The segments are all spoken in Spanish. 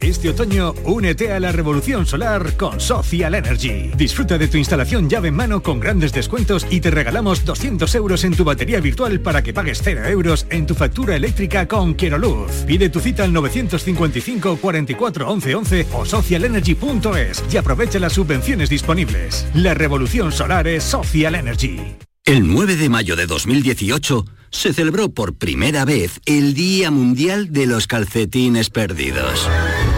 Este otoño, únete a la revolución solar con Social Energy. Disfruta de tu instalación llave en mano con grandes descuentos y te regalamos 200 euros en tu batería virtual para que pagues 0 euros en tu factura eléctrica con Quiero Luz. Pide tu cita al 955 44 11 11 o socialenergy.es y aprovecha las subvenciones disponibles. La revolución solar es Social Energy. El 9 de mayo de 2018 se celebró por primera vez el Día Mundial de los Calcetines Perdidos.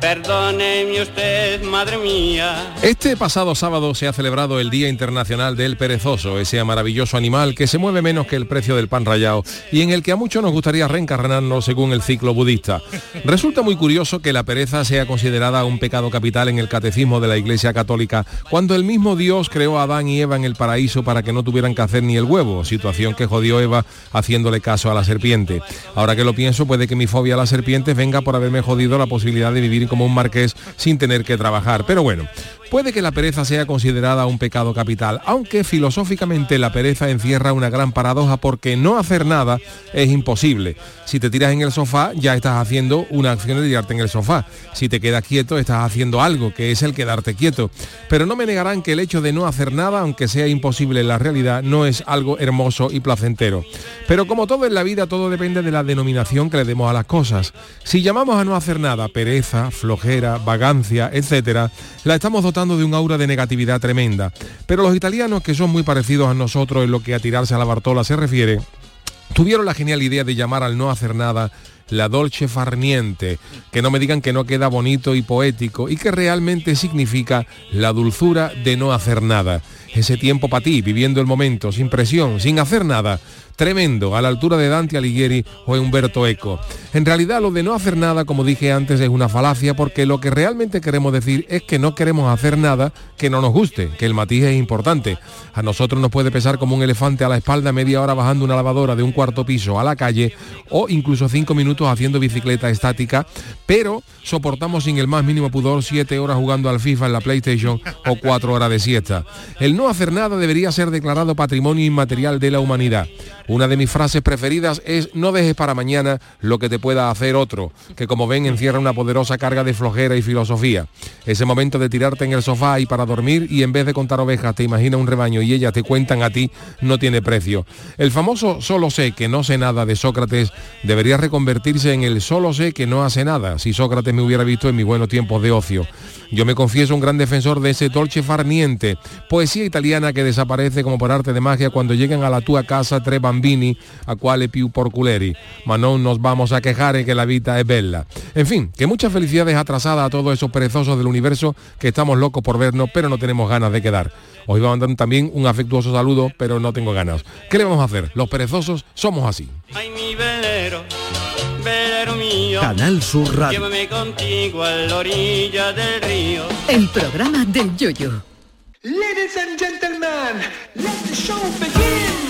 Perdóneme usted, madre mía. Este pasado sábado se ha celebrado el Día Internacional del Perezoso, ese maravilloso animal que se mueve menos que el precio del pan rallado y en el que a muchos nos gustaría reencarnarnos según el ciclo budista. Resulta muy curioso que la pereza sea considerada un pecado capital en el catecismo de la Iglesia Católica, cuando el mismo Dios creó a Adán y Eva en el paraíso para que no tuvieran que hacer ni el huevo, situación que jodió Eva haciéndole caso a la serpiente. Ahora que lo pienso, puede que mi fobia a las serpientes venga por haberme jodido la posibilidad de vivir como un marqués sin tener que trabajar. Pero bueno, puede que la pereza sea considerada un pecado capital, aunque filosóficamente la pereza encierra una gran paradoja porque no hacer nada es imposible. Si te tiras en el sofá, ya estás haciendo una acción de tirarte en el sofá. Si te quedas quieto, estás haciendo algo, que es el quedarte quieto. Pero no me negarán que el hecho de no hacer nada, aunque sea imposible en la realidad, no es algo hermoso y placentero. Pero como todo en la vida, todo depende de la denominación que le demos a las cosas. Si llamamos a no hacer nada pereza, flojera, vagancia, etcétera, la estamos dotando de un aura de negatividad tremenda. Pero los italianos, que son muy parecidos a nosotros en lo que a tirarse a la Bartola se refiere, tuvieron la genial idea de llamar al no hacer nada la dolce farniente, que no me digan que no queda bonito y poético y que realmente significa la dulzura de no hacer nada. Ese tiempo para ti, viviendo el momento, sin presión, sin hacer nada, tremendo, a la altura de Dante Alighieri o Humberto Eco. En realidad lo de no hacer nada, como dije antes, es una falacia porque lo que realmente queremos decir es que no queremos hacer nada que no nos guste, que el matiz es importante. A nosotros nos puede pesar como un elefante a la espalda media hora bajando una lavadora de un cuarto piso a la calle o incluso cinco minutos haciendo bicicleta estática, pero soportamos sin el más mínimo pudor siete horas jugando al FIFA en la PlayStation o cuatro horas de siesta. El no hacer nada debería ser declarado patrimonio inmaterial de la humanidad. Una de mis frases preferidas es no dejes para mañana lo que te pueda hacer otro, que como ven encierra una poderosa carga de flojera y filosofía. Ese momento de tirarte en el sofá y para dormir y en vez de contar ovejas te imagina un rebaño y ellas te cuentan a ti no tiene precio. El famoso solo sé que no sé nada de Sócrates debería reconvertirse en el solo sé que no hace nada, si Sócrates me hubiera visto en mis buenos tiempos de ocio. Yo me confieso un gran defensor de ese dolce farniente, poesía italiana que desaparece como por arte de magia cuando llegan a la tua casa tres bambini, a quale più porculeri, ma no nos vamos a quejar en que la vida es bella. En fin, que muchas felicidades atrasadas a todos esos perezosos del universo que estamos locos por vernos, pero no tenemos ganas de quedar. Os iba a mandar también un afectuoso saludo, pero no tengo ganas. ¿Qué le vamos a hacer? Los perezosos somos así. Ay, mi velero, velero mío. Canal Sur Radio. Llévame contigo a la orilla del río. El programa del yoyo. Ladies and gentlemen, let the show begin.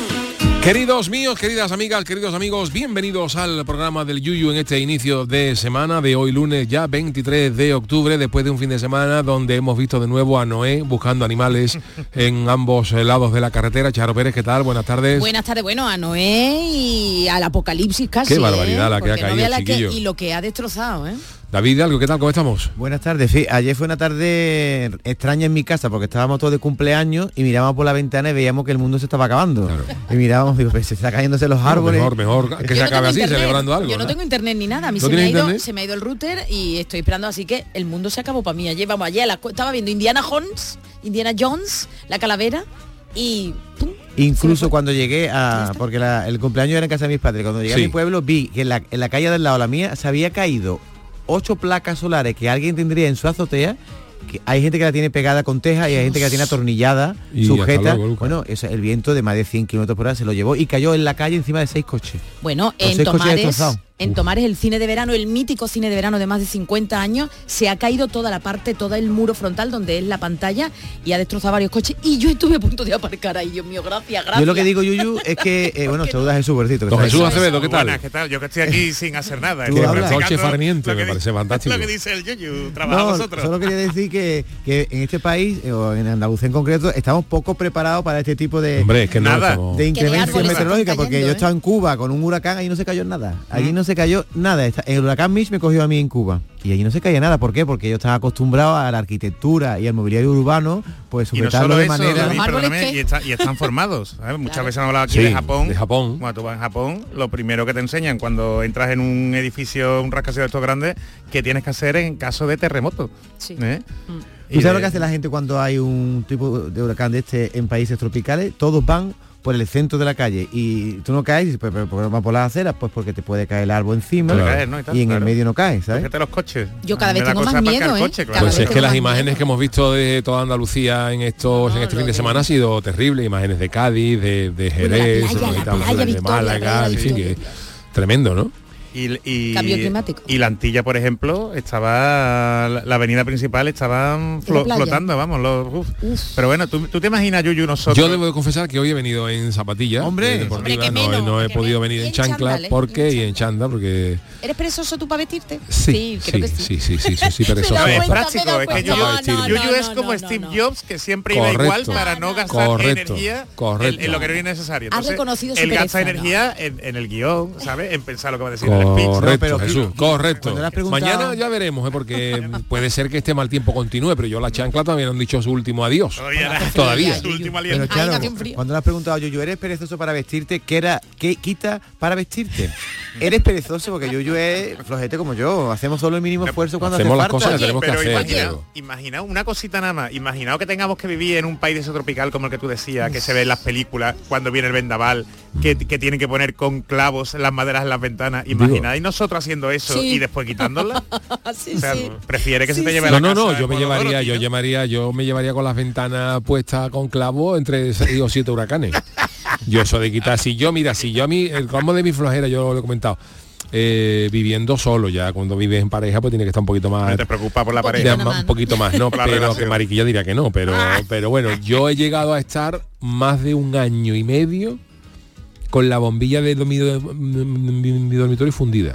Queridos míos, queridas amigas, queridos amigos, bienvenidos al programa del Yuyu en este inicio de semana de hoy lunes ya 23 de octubre, después de un fin de semana donde hemos visto de nuevo a Noé buscando animales en ambos lados de la carretera. Charo Pérez, ¿qué tal? Buenas tardes. Buenas tardes, bueno, a Noé y al apocalipsis casi. Qué barbaridad ¿eh? la que ha no caído, que- chiquillo. y lo que ha destrozado, ¿eh? David, algo, ¿qué tal? ¿Cómo estamos? Buenas tardes. Sí, ayer fue una tarde extraña en mi casa porque estábamos todos de cumpleaños y mirábamos por la ventana y veíamos que el mundo se estaba acabando. Y mirábamos, digo, pues se está cayéndose los árboles. Mejor, mejor que se no acabe así, internet, celebrando algo. Yo no ¿no? tengo internet ni nada. A mí ¿No se, me ha, ido, internet? se me ha ido el router y estoy esperando, así que el mundo se acabó para mí. Ayer, vamos, ayer a las cu- estaba viendo Indiana Jones, Indiana Jones, la calavera, y ¡pum! Incluso cuando llegué a... Porque la- el cumpleaños era en casa de mis padres. Cuando llegué Sí. a mi pueblo vi que en la, en la calle del lado, la mía, se había caído ocho placas solares que alguien tendría en su azotea. Que hay gente que la tiene pegada con teja y hay gente que la tiene atornillada, Y sujeta. luego, bueno, eso, el viento de más de 100 kilómetros por hora se lo llevó y cayó en la calle encima de seis coches. Bueno, Los en seis coches Tomares, destrozados. En Tomares el cine de verano, el mítico cine de verano de más de 50 años, se ha caído toda la parte, todo el muro frontal donde es la pantalla y ha destrozado varios coches. Y yo estuve a punto de aparcar ahí, Dios mío, gracias, gracias. Yo lo que digo, Yuyu, es que, eh, bueno, saluda a Jesús Bercito. que Don está Jesús. Acevedo, ¿qué tal? Buenas, ¿qué tal? Yo que estoy aquí sin hacer nada. Tú hablas. Coche farniente, me parece fantástico. Lo que dice el Yuyu, trabaja No, vosotros. solo quería decir que, que en este país, eh, o en Andalucía en concreto, estamos poco preparados para este tipo de, Hombre, es que no Nada. estamos- de están meteorológica, porque cayendo, yo ¿eh? estaba en Cuba con un huracán, ahí no se cayó nada. Allí no se cayó nada. El huracán Mitch me cogió a mí en Cuba. Y allí no se caía nada. ¿Por qué? Porque yo estaba acostumbrado a la arquitectura y al mobiliario urbano, pues no sujetarlo solo de eso, manera... Y, está- y están formados. ¿sabes? Muchas Claro. veces han hablado aquí Sí, de Japón. de Japón. Cuando tú vas a Japón, lo primero que te enseñan cuando entras en un edificio, un rascacielos de estos grandes, que tienes que hacer en caso de terremoto. Sí. ¿eh? ¿Tú Y sabes lo que hace la gente cuando hay un tipo de huracán de este en países tropicales? Todos van por el centro de la calle y tú no caes, pues, pero ¿por qué no vas por las aceras? Pues porque te puede caer el árbol encima caer, ¿no? y tal, y en el medio no caes, ¿sabes? Fíjate los coches. Yo cada vez tengo más miedo, ¿eh? coche, claro. Pues es que las imágenes miedo. que hemos visto de toda Andalucía en estos en No, este fin de semana ha sido terrible, imágenes de Cádiz, de, de Jerez, playa, ¿no? de Málaga, en fin, que tremendo, ¿no? Y, y- Cambio climático. y la Antilla, por ejemplo, estaba la, avenida principal estaba flo- playa. flotando, vamos. los- uf. Pero bueno, ¿tú, tú te imaginas, Yuyu, nosotros. Yo debo de confesar que hoy he venido en zapatillas Hombre. eh, deportivas, Hombre, que no, menos, no he que podido menos. venir en en chancla chándal, ¿eh? porque Y y en chanda porque ¿Eres perezoso tú para vestirte? sí, creo sí, que sí, sí, sí, sí, sí, pero eso No, es práctico, es que. Yuyu, No, no, Yuyu no, es como Steve. Jobs, que siempre iba igual para no gastar energía correcto. En, lo que no es necesario. Entonces, él gasta energía en, el guion, ¿sabes? En pensar lo que va a decir. Correcto, pero Jesús, correcto. Mañana ya veremos, ¿eh? porque puede ser que este mal tiempo continúe, pero yo la chancla no han dicho su último adiós. Todavía, Todavía. Su último Pero claro, cuando le has preguntado a Yuyu, ¿eres perezoso para vestirte? ¿Qué era? ¿Qué quita para vestirte? Eres perezoso porque Yuyu es flojete como yo. Hacemos solo el mínimo esfuerzo cuando Hacemos hace las falta. cosas que tenemos que Pero hacer. imagina, pero- imaginaos una cosita nada más. Imaginaos que tengamos que vivir en un país de ese tropical como el que tú decías, que se ve en las películas cuando viene el vendaval, que, que tienen que poner con clavos las maderas en las ventanas. Imagináis nosotros haciendo eso Sí. y después quitándolas. sí, o sea, sí. prefiere que se te lleve No, la no, casa no, yo me llevaría, yo ¿no? llevaría, yo me llevaría con las ventanas puestas con clavo entre seis o siete huracanes. Yo eso de quitar, si yo, mira, si yo a mí, el colmo de mi flojera, yo lo he comentado, eh, viviendo solo ya, cuando vives en pareja, pues tiene que estar un poquito más. No te preocupa por la pareja. un poquito más, no, pero relación. que Mariquilla diría que no, pero, pero bueno, yo he llegado a estar más de un año y medio con la bombilla de mi, mi- mi dormitorio fundida.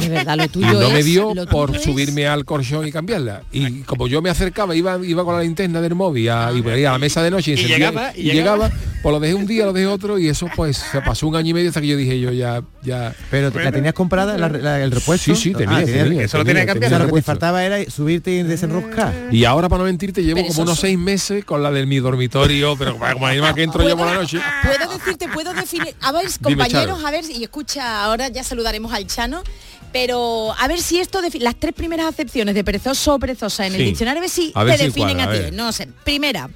De verdad, lo Y tuyo no me dio por es- subirme al colchón y cambiarla. Y como yo me acercaba, iba, iba con la linterna del móvil a, y por ahí a la mesa de noche y, Y encendía- llegaba, y y llegaba, pues lo dejé un día, lo dejé otro y eso pues se pasó un año y medio hasta que yo dije yo ya, ya. Pero ¿la tenías comprada la- la- el repuesto? Sí, sí, tenía, Ah, tenías- tenía, eso lo tenía que cambiar. O sea, lo que te faltaba era subirte y desenroscar. Y ahora para no mentirte llevo Pero como unos seis meses con la de mi dormitorio, pero como más que entro yo por la noche. Puedo decirte, puedo definir. A ver, compañeros, a ver, y escucha, ahora ya saludaremos al Chano. Pero a ver si esto, las tres primeras acepciones de perezoso o perezosa en el diccionario, a ver si A ver te si definen cuadra, a a ti. No sé. Primera,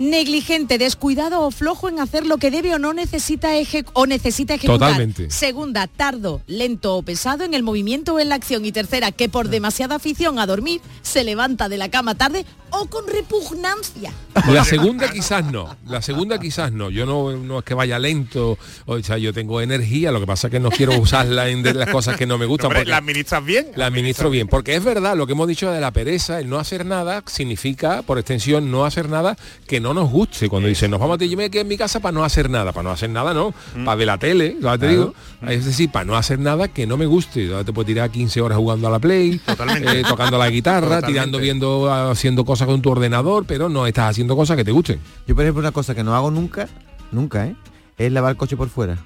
negligente, descuidado o flojo en hacer lo que debe o no necesita eje- o necesita ejecutar. Totalmente. Segunda, tardo, lento o pesado en el movimiento o en la acción. Y tercera, que por demasiada afición a dormir se levanta de la cama tarde o con repugnancia. La segunda quizás no, la segunda quizás no. Yo no, no es que vaya lento, o sea, yo tengo energía, lo que pasa es que no quiero usarla en de las cosas que no me gustan. Hombre, porque ¿La administras bien? la administro bien, porque es verdad lo que hemos dicho de la pereza, el no hacer nada significa, por extensión, no hacer nada que no nos guste. Cuando dicen, nos vamos a yo me en mi casa para no hacer nada, para no hacer nada no, para ver la tele, ¿sabes? te digo, es decir, para no hacer nada que no me guste. Te puedo tirar 15 horas jugando a la play, eh, tocando la guitarra, Totalmente. tirando, viendo, haciendo cosas con tu ordenador, pero no estás haciendo cosas que te gusten. Yo, por ejemplo, una cosa que no hago nunca, nunca, ¿eh? Es lavar el coche por fuera.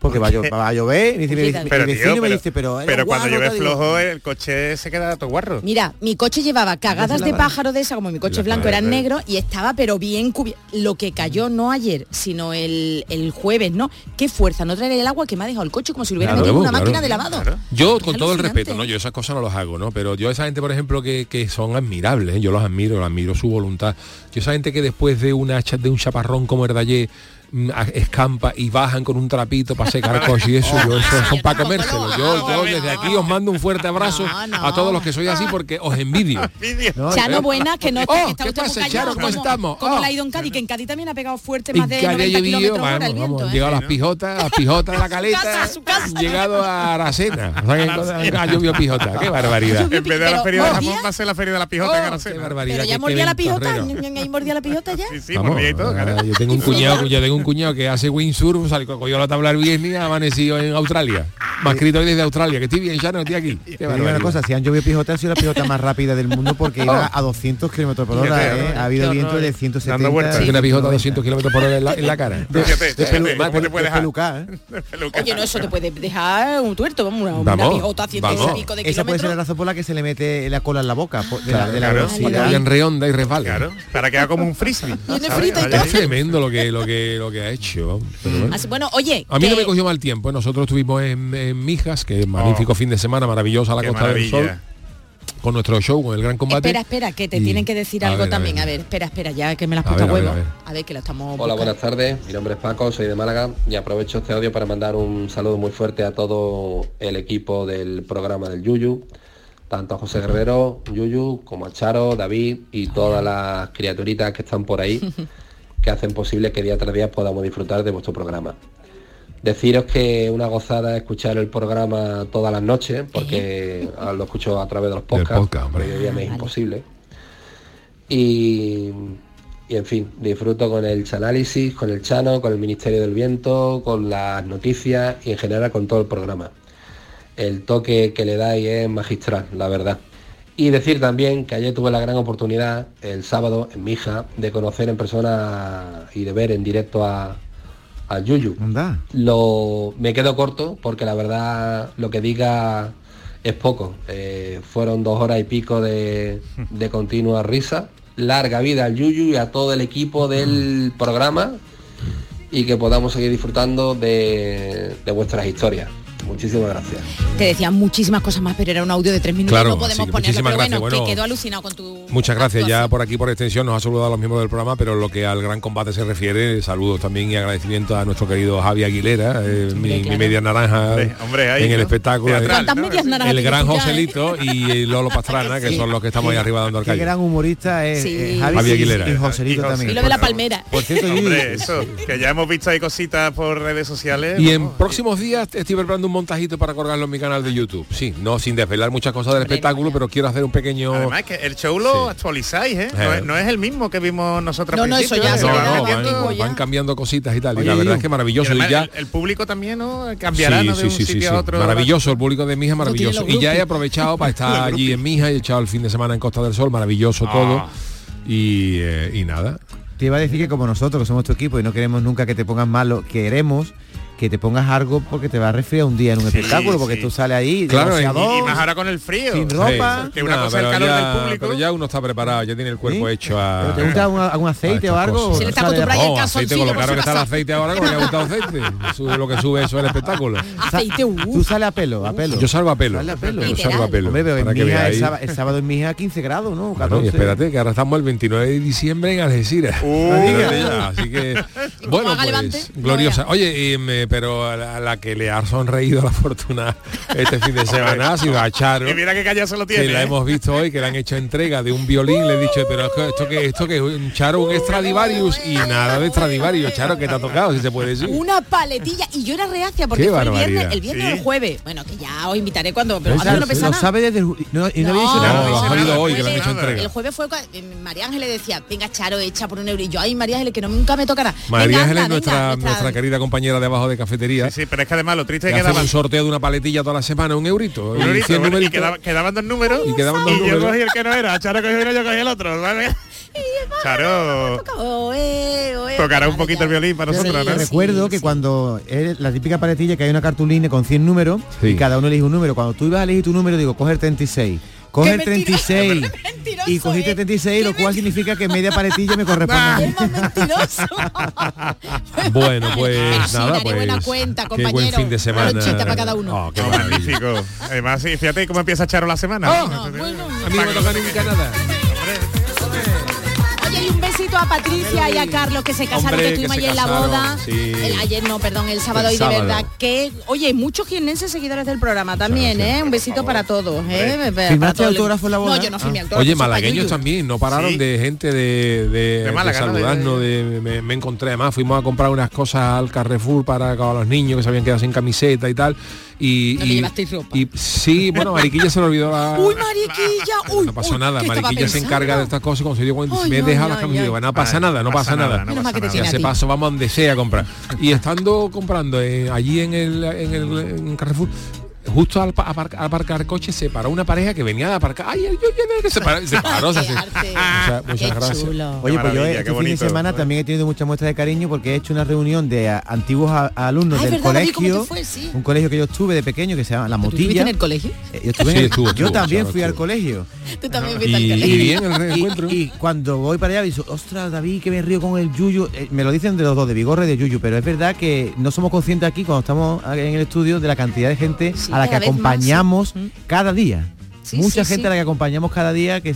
Porque va a, llo- va a llover mi Pero, vecino tío, me pero- dice, pero... pero cuando llueve tal", digo, flojo el coche se queda todo guarro. Mira, mi coche llevaba cagadas de pájaro de esa, como mi coche La blanco era eh. negro y estaba pero bien cubierto. Lo que cayó no ayer, sino el, el jueves, ¿no? Qué fuerza, no traer el agua que me ha dejado el coche como si lo hubiera Claro, metido en una claro. máquina de lavado. Yo, Es con todo el respeto, ¿no? Yo esas cosas no las hago, ¿no? Pero yo esa gente, por ejemplo, que, que son admirables, ¿eh? yo los admiro, admiro su voluntad. Yo esa gente que después de una de un chaparrón como mm, a- escampa y bajan con un trapito para secar el coche y eso, yo eso son para comérselo. Yo, yo desde aquí os mando un fuerte abrazo a todos los que sois así porque os envidio. Chano Buena, que no Oh, que está ¿qué usted pasa, Charo? ¿Cómo como- estamos? Como Oh. la ha ido en Cádiz, que en Cádiz también ha pegado fuerte más de que haya 90 llovido, kilómetros hora vamos, el viento. vamos, han ¿eh? llegado las pijotas, las pijotas de la caleta, han llegado a Aracena. Ha llovido pijota, qué barbaridad. En vez de la feria de jamón va a ser la feria de la pijota en Aracena. Qué barbaridad. Pero ya mordía la pijota, ventorrero. ¿ahí mordía la pijota ya? Sí, Vamos, mordía y todo, ah, yo tengo un cuñado, yo tengo un cuñado que hace windsurf, sale, cogió la tabla el viernes y ha amanecido en Australia. Me ha escrito hoy desde Australia, que estoy bien, ya no estoy aquí. Qué Te digo una cosa, si han llovido pijotas, ha sido la pijota más rápida del mundo porque iba a 200 kilómetros por hora, Fíjate, ¿eh? ¿no? Ha habido viento de 170. Dando vueltas. Una pijota a 200 kilómetros por hora en la, en la cara. Fíjate, De pelu- fíjate, ¿cómo te puede dejar? pelucá, ¿eh? Oye, no, eso te puede dejar un tuerto, vamos, una, una Vamos, pijota a ciento vamos. y pico de Esa puede ser kilómetros. la razón por la que se le mete la cola en la boca, por- de la, Claro, de la claro, velocidad. para que vayan redonda y resbale. Claro, para que haga como un frisbee. Tiene ¿sabes? frita y Vaya. Es tremendo lo que, lo que, lo que ha hecho. pero bueno. Así- bueno, oye, A mí no me cogió mal tiempo. ¿eh? Nosotros estuvimos en, en Mijas, que es magnífico fin de semana, maravillosa la Costa del Sol, maravilla. con nuestro show, con el gran combate. Espera, espera, que te Y- tienen que decir a algo ver, a también. ver. A ver, espera, espera, ya que me las A puesto a, ver, a ver, huevo. a ver. A ver, que la estamos Hola, buscando. buenas tardes. Mi nombre es Paco, soy de Málaga y aprovecho este audio para mandar un saludo muy fuerte a todo el equipo del programa del Yuyu, tanto a José Guerrero, Yuyu, como a Charo, David y todas las criaturitas que están por ahí que hacen posible que día tras día podamos disfrutar de vuestro programa. Deciros que una gozada escuchar el programa todas las noches, porque lo escucho a través de los podcasts, podcast, porque día me es imposible. Y, y, en fin, disfruto con el análisis, con el Chano, con el Ministerio del Viento, con las noticias y en general con todo el programa. El toque que le dais es magistral, la verdad. Y decir también que ayer tuve la gran oportunidad, el sábado, en mi hija, de conocer en persona y de ver en directo a, a Yuyu. Anda. Lo, me quedo corto porque la verdad lo que diga es poco. Eh, fueron dos horas y pico de, de continua risa. Larga vida al Yuyu y a todo el equipo del programa y que podamos seguir disfrutando de, de vuestras historias. Muchísimas gracias. Te decían muchísimas cosas más, pero era un audio de tres minutos, Claro, no podemos que ponerlo, muchísimas pero gracias. bueno, Bueno, que quedó alucinado con tu... Muchas gracias. Ya por aquí, por extensión, nos ha saludado a los miembros del programa, pero en lo que al gran combate se refiere, saludos también y agradecimiento a nuestro querido Javi Aguilera, eh, mi, mi claro. media naranja Hombre, hombre, ahí, en el ¿no? espectáculo. Teatral, ¿Cuántas medias naranjas el gran eh? Joselito y Lolo Pastrana, que Sí. son los que estamos ahí arriba dando el Qué callo. gran humorista es Sí. eh, Javi, Javi y- Aguilera. y Joselito también. Y lo de la palmera. Por cierto, Hombre, eso, que ya hemos visto ahí cositas por redes sociales. Y en próximos días estoy preparando un montajito para colgarlo en mi canal de YouTube. Sí, no sin desvelar muchas cosas del Hombre, espectáculo, pero quiero hacer un pequeño... Además que el show lo Sí. actualizáis, ¿eh? No Eh. es, no es el mismo que vimos nosotros No, al no, eso principio, ya ¿eh? se no, queda no, antiguo van, ya. van cambiando cositas y tal. y Oye, la verdad es que maravilloso. Y, además ya... el, el público también, ¿no? Cambiará ¿no? de un sitio a otro. Maravilloso, el público de Mija, maravilloso. los Y ya he aprovechado para estar allí en Mija, he echado el fin de semana en Costa del Sol, maravilloso Ah. todo. Y, eh, y nada. te iba a decir que como nosotros, que somos tu equipo y no queremos nunca que te pongan malo, queremos que te pongas algo porque te va a resfriar un día en un espectáculo, porque sí. tú sales ahí, Claro, y- más ahora con el frío. sin ropa. Que una cosa el pero calor ya- del público. Pero ya uno está preparado, ya tiene el cuerpo ¿Sí? hecho a... ¿Pero ¿Te gusta algún, algún aceite o algo? Se le está acostumbrado No, el aceite, con lo que está el aceite ahora, ¿cómo le ha gustado aceite? Sube lo que sube eso el espectáculo. Aceite, uh. Tú sales a pelo, a pelo. Yo salgo a pelo. Sale a pelo. Yo salgo a pelo. Hombre, pero en para que Mija, el, sábado, el sábado en Mija 15 grados, ¿no? Bueno, 14. y espérate, que ahora estamos el 29 de diciembre en Algeciras. Así que, bueno, pues, gloriosa. Oye, y me- pero a la, a la que le ha sonreído la fortuna este fin de semana ha sido a Charo. Y mira qué callazo lo tiene. que la ¿eh? hemos visto hoy, que le han hecho entrega de un violín, le he dicho, pero esto que esto que es un Charo, un Stradivarius y nada de Stradivarius, Charo, que te ha tocado, si se puede decir. Una paletilla y yo era reacia porque fue el viernes, el viernes Sí. o el jueves. Bueno, que ya os invitaré cuando, pero antes no lo pesa nada. sabe desde el no, y no, había dicho No, nada. lo ha dice salido nada, hoy, no que le han hecho entrega. El jueves fue cua- eh, María Ángeles decía, venga Charo, echa por un euro. Y yo, ay María Ángeles, que no, nunca me tocará. María Ángeles, nuestra, nuestra querida compañera de abajo de cafetería, Sí, sí, pero es que además lo triste que es que hace daban un sorteo de una paletilla toda la semana, un eurito. un y eurito, 100 bueno, y quedaba- quedaban dos números Y quedaban dos yo números. cogí el que no era, Charo cogió uno, yo cogí el otro, ¿vale? Charo Oe, oe, tocará un poquito el violín para Yo nosotros, ¿no? recuerdo Sí, que sí. cuando es la típica paletilla que hay una cartulina con 100 números Sí. y cada uno elige un número. Cuando tú ibas a elegir tu número, digo, coge el 36. Coge el Qué mentiroso, 36 qué mentiroso y cogiste el 36, lo Qué cual significa que media paletilla me corresponde. Mentiroso. Bueno, pues nada, pues buena cuenta, qué compañero. buen fin de semana. Para cada uno. Oh, qué. Magnífico. Además, fíjate cómo empieza Charo la semana. No, bueno. A mí no me toca nada. Besito a Patricia y a Carlos que se casaron, Hombre, que estuvimos que ayer en la boda. sí. El- ayer no, perdón, el sábado El y de sábado. verdad que, oye, muchos jienenses seguidores del programa también, gracias. ¿eh? Un besito para todos, ¿eh? Para ¿Firmaste todo el- autógrafo en la boda? No, yo no firmé Ah. autógrafo. Oye, malagueños también, no pararon Sí. de gente de, de, De Málaga, de ¿no? De- saludarnos, de, me, me encontré además, fuimos a comprar unas cosas al Carrefour para, para los niños que se habían quedado sin camiseta y tal. Y, No le y- llevasteis ropa. y sí, bueno, Mariquilla se le olvidó la. Uy, mariquilla, uy, no pasó uy, nada, ¿qué estaba Mariquilla se encarga de estas cosas y cuando se dio cuenta, Ay, me ay, deja las camisas, no pasa nada, no pasa nada. no pasa tiene Ya a se ti. paso, vamos a donde sea a comprar. Y estando comprando eh, allí en el, en el en Carrefour, justo al, pa- apar- al aparcar el coche se paró una pareja que venía de aparcar. Ay, yo, yo, yo, que se paró, se paró, se arte. Muchas- muchas Qué gracias. chulo. Oye, pues yo este qué fin de semana también he tenido muchas muestras de cariño porque he hecho una reunión de a- antiguos a- alumnos Ay, del verdad, David, ¿cómo colegio, te fue? Sí. un colegio que yo estuve de pequeño que se llama La ¿Tú estuviste Motilla. en el colegio? Eh, Yo, estuve en Sí, el- estuvo, yo estuvo, también claro, fui al colegio. Tú también fuiste al y colegio. bien el Y, reencuentro. y cuando voy para allá, digo, ostras, David, que me río con el Yuyu. Eh, me lo dicen de los dos, de Vigorra y de Yuyu, pero es verdad que no somos conscientes aquí, cuando estamos en el estudio, de la cantidad de gente Sí, a la que más, acompañamos sí. cada día. Sí, Mucha sí, gente sí. a la que acompañamos cada día, que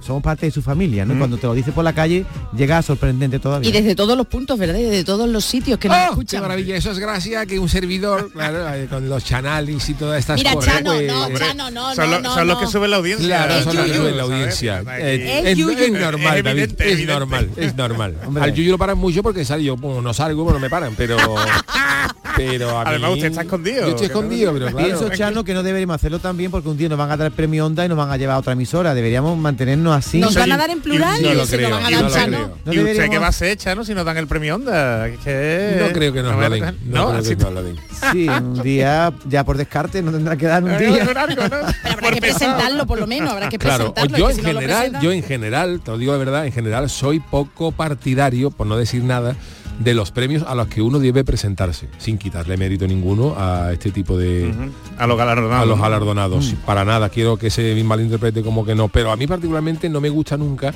somos parte de su familia, Cuando te lo dice por la calle, llega sorprendente todavía. Y desde todos los puntos, ¿verdad? Y desde todos los sitios que nos ¡Oh, qué escuchan. maravilla! Eso es gracia que un servidor, claro, eh, con los canales y todas estas Mira, cosas. Chano, pues, no, hombre, Chano, no, son no, lo- no, son los que suben la audiencia. Claro, Es son los que suben la audiencia. Eh, Es es, Yuyu. es normal, Es David, evidente, es normal, es normal. Hombre. Al Yuyu lo paran mucho porque sale yo, bueno, no salgo, bueno, me paran, pero pero a Además, mí- usted está escondido. Yo estoy no- pero claro. Pienso, Chano, que no deberíamos hacerlo también porque un día nos van a dar el premio Onda y nos van a llevar a otra emisora. Deberíamos mantenernos así. Nos van a dar en plural No y lo se creo, lo van a no dar lo Chano. creo. No ¿Y usted deberíamos- qué va a hacer, Chano, si nos dan el premio Onda? No creo que nos lo den. No, creo así que nos lo den. Sí, un día, ya por descarte, no tendrá que dar un día. Pero habrá que presentarlo por lo menos, habrá que Claro, presentarlo. yo es en no lo general, yo en general, te lo digo de verdad, en general soy poco partidario, por no decir nada, de los premios a los que uno debe presentarse, sin quitarle mérito ninguno a este tipo de, A los galardonados. a los galardonados. Mm. Para nada, quiero que se malinterprete como que no. Pero a mí particularmente no me gusta nunca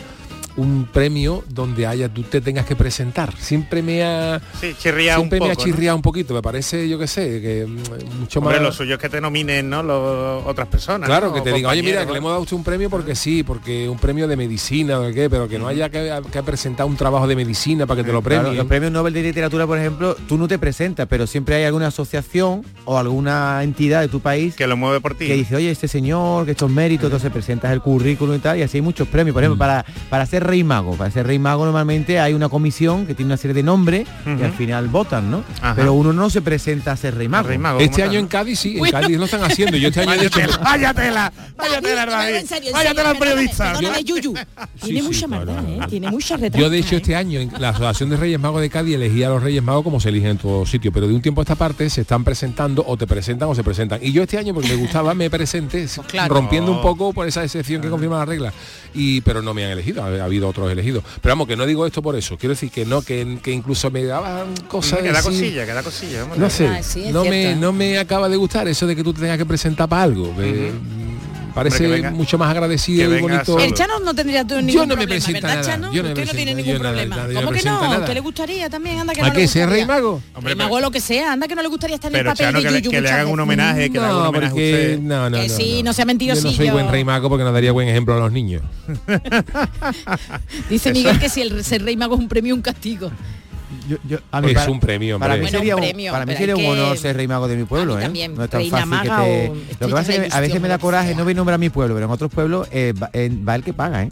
un premio donde haya tú te tengas que presentar. Siempre me ha Sí, chirría un siempre me ha chirriado un poquito. Me parece, yo qué sé, que mm, mucho Hombre, más. lo suyo es que te nominen, ¿no? Los, otras personas. Claro, ¿no? que te diga, oye, mira, que le hemos dado a usted un premio porque sí, porque un premio de medicina o de qué, pero que no haya que, que presentar un trabajo de medicina para que te lo Claro, premien. los premios Nobel de Literatura, por ejemplo, tú no te presentas, pero siempre hay alguna asociación o alguna entidad de tu país que lo mueve por ti. que dice, oye, este señor, que estos méritos, entonces presentas el currículum y tal, y así hay muchos premios. Por Mm. ejemplo, para, para ser rey mago, para ser rey mago normalmente hay una comisión que tiene una serie de nombres y Ujú. al final votan, ¿no? Ajá. Pero uno no se presenta a ser rey mago. Rey mago, Este ¿cómo año tal? en Cádiz sí, en Cádiz lo están haciendo. Yo este año he Vaya hecho tela, vaya tela, vaya David, tela, no, David. en serio, en Vaya serio, tela al perdóname, periodista. perdóname, Yuyu. Tiene mucha maldad. ¿eh? Tiene mucha retraca. Yo de hecho ¿eh? este año en la Asociación de Reyes Magos de Cádiz elegía a los Reyes Magos como se eligen en todo sitio, pero de un tiempo a esta parte se están presentando o te presentan o se presentan. Y yo este año porque me gustaba me presenté Pues claro. rompiendo un poco por esa excepción que confirma la regla. Y pero no me han elegido. Había habido otros elegidos. Pero vamos, que no digo esto por eso. Quiero decir que no, que, que incluso me daban cosas. Que da cosilla, que da cosilla. No sé, Ah, sí, no, me, no me acaba de gustar eso de que tú te tengas que presentar para algo. que, Parece Hombre, que venga- mucho más agradecido que y bonito. solo. El Chano no tendría tú ningún Yo no me presenta ¿verdad, nada, Chano? yo no me Usted no tiene ningún problema. nada, ¿Cómo no que no? ¿Qué le gustaría también? Anda que ¿A no gustaría. rey mago? Hombre, Rey mago lo que sea, anda que no le gustaría estar en el papel Chano, de Yuyu que le hagan un homenaje, que le hagan un No, homenaje a porque usted. no, no, Que no, sí, no sea Yo no soy buen rey mago porque no daría buen ejemplo a los niños. Dice. Miguel que si el ser rey mago es un premio un castigo. Yo- yo- a Es para- un premio, Para mí sería, Bueno, un premio, para mí sería un que- honor ser rey mago de mi pueblo, A mí ¿eh? No es tan reina fácil que te... Lo que pasa es que a veces me da coraje, no voy a nombrar a mi pueblo, pero en otros pueblos eh, va, en- va el que paga, ¿eh?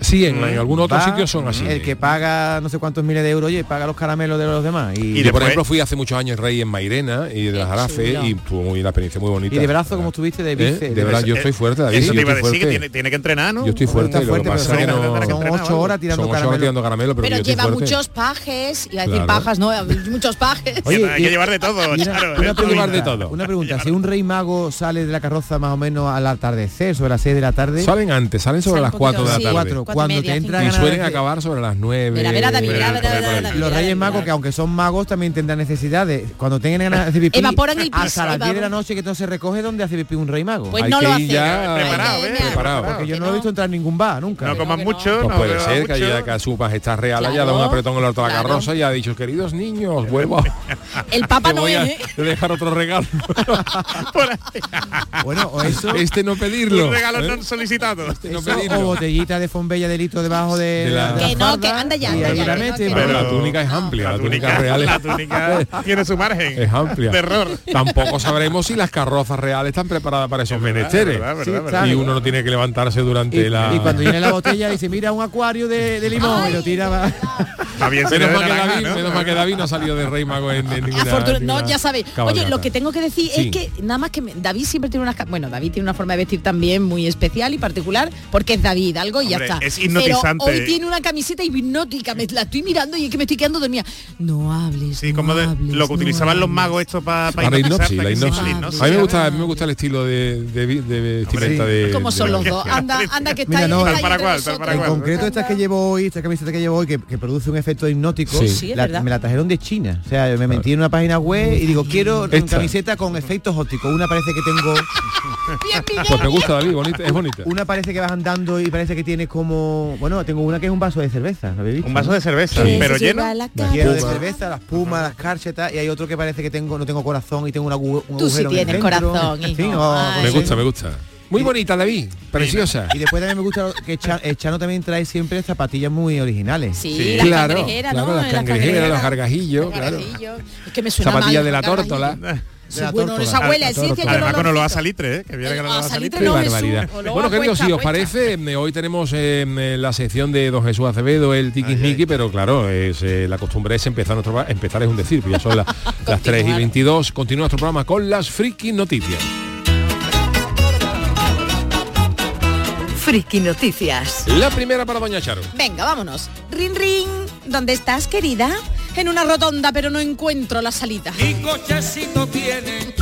Sí, en, en algunos otros Va sitios son así. El que paga no sé cuántos miles de euros, oye, paga los caramelos de los demás. Y, yo, por ejemplo, fui hace muchos años rey en Mairena y de las Jarafe chulo. y tuvo muy la experiencia muy bonita. y de brazo como estuviste de ¿Eh? bice. De verdad, yo estoy fuerte, David. Eso te iba a decir, que fuerte. tiene, tiene que entrenar, ¿no? Yo estoy fuerte, Está lo que fuerte, pasa pero es que son- no... son entrenar, ocho horas Son tirando horas caramelo, pero, Pero yo estoy lleva fuerte. muchos pajes, iba a decir Claro. pajas, no, muchos pajes. Oye, hay que llevar de todo, una pregunta, llevar de todo. Una pregunta, si un rey mago sale de la carroza más o menos al atardecer, sobre las 6 de la tarde, Salen antes, salen sobre las 4 de la tarde. Y cuando media, te entra Y suelen de- acabar sobre las 9. Verá, verá, David, verá, verá, verá, verá, Los reyes magos, que aunque son magos, también tendrán necesidades. Cuando tengan ganas de hacer pipí, Evaporan el piso, hasta las 10 de la noche que todo se recoge, donde hace pipí un rey mago? Pues Hay no que lo ir hace. ya Preparado, ¿eh? Porque yo no lo he visto entrar en ningún bar, nunca. No comas mucho, que no. no, Pues puede ser que haya que a su majestad real haya dado un apretón en la claro. carroza y ha dicho, queridos niños, vuelvo. El Papa no es, ¿eh? dejar otro regalo. Por ahí. Bueno, o eso, este no pedirlo. Un regalo ¿eh? no solicitado. no eso, pedirlo. o botellita de fombella de litro debajo de, De la- de la Que no, que anda ya, anda ya, la que no, que Pero no. la túnica es amplia, la, La túnica, túnica, real es, la túnica tiene su margen. es amplia. De error. Tampoco sabremos si las carrozas reales están preparadas para esos menesteres. verdad, verdad, Sí, verdad. Y uno no tiene que levantarse durante Y, la... y cuando viene la botella dice, mira un acuario de, de limón y lo tira Menos mal, que David, ¿no? no ha salido de Rey Mago en, en ninguna, Afortuna- no, ninguna ya sabéis. Oye, lo que tengo que decir Sí. es que nada más que me- David siempre tiene unas bueno, David tiene una forma de vestir también muy especial y particular porque es David, algo y ya Hombre, está. Es hipnotizante. Pero hoy tiene una camiseta hipnótica, me la estoy mirando y es que me estoy quedando dormida. No hables. Sí, no como de- hables, lo que no utilizaban los magos estos para hipnosis, la hipnosis. hipnosis. A mí me gusta, a mí me gusta el estilo de, de, de vestimenta Sí. de. Como son los dos. Anda, anda que está Mira, no, está tal ahí para cual, para En concreto esta que llevo hoy, esta camiseta que llevo hoy, que, que produce un efecto hipnótico, Sí. La- me la trajeron de China. O sea, me metí en una página web y digo, quiero una camiseta con efectos ópticos. Una parece que tengo, Bien. Pues me gusta, David, bonita, es bonita. una parece que vas andando y parece que tiene como, bueno, tengo una que es un vaso de cerveza, ¿lo habéis visto? Un vaso de cerveza, Que pero lleno. Lleno de cerveza, las pumas, las cárchetas y hay otro que parece que tengo no tengo corazón y tengo un, agu- un Tú sí el tienes centro. corazón, hijo. Ay. Me no gusta, me gusta. Muy bonita, David. Preciosa. Y después también me gusta que Cha- eh, Chano también trae siempre zapatillas muy originales. Sí, las claro, cangrejeras, claro, ¿no? las cangrejeras, los gargajillos, Los claro. Es que me suena Zapatillas mal, de la gargajillo. tórtola. Sí, bueno, esa abuela, La en ciencia Además no con olor a salitre, ¿eh? que viene con olor a salitre salitre. Qué no, Jesús. barbaridad. Bueno, queridos, si os parece, eh, hoy tenemos eh, eh, la sección de Don Jesús Acevedo, el tiquismiqui, pero claro, es, eh, la costumbre es empezar nuestro programa- empezar es un decir, pues ya son la- las 3 y 22. Continúa nuestro programa con las friki noticias. Friki Noticias. La primera para Doña Charo. Venga, vámonos. Rin, rin. ¿Dónde estás, querida? En una rotonda, pero no encuentro la salida. Mi cochecito tiene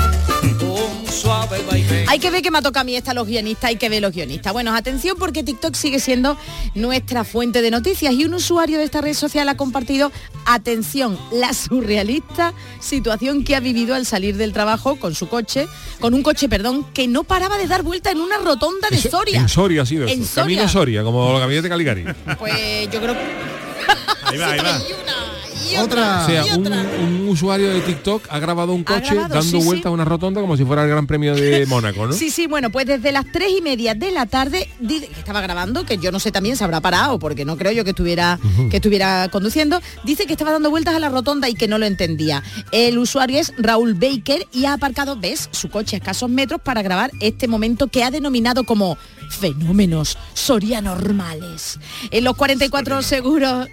un suave vaivén. Hay que ver que me toca a mí esta los guionistas, hay que ver los guionistas. Bueno, atención porque TikTok sigue siendo nuestra fuente de noticias y un usuario de esta red social ha compartido, atención, la surrealista situación que ha vivido al salir del trabajo con su coche, con un coche, perdón, que no paraba de dar vuelta en una rotonda de Eso- Soria. En Soria ha sido En eso. Camino Soria. Soria, como los gabinetes Caligari. Pues yo creo que... Ahí va, ahí va. Y Otra. O sea, un, usuario de TikTok ha grabado un coche grabado, dando sí, vuelta sí. a una rotonda como si fuera el Gran Premio de Mónaco, ¿no? Sí, sí, bueno, pues desde las tres y media de la tarde dice que estaba grabando, que yo no sé también se habrá parado, porque no creo yo que estuviera, que estuviera conduciendo. Dice que estaba dando vueltas a la rotonda y que no lo entendía. El usuario es Raúl Baker y ha aparcado, ves, su coche a escasos metros para grabar este momento que ha denominado como fenómenos sorianormales. En los 44 seguros,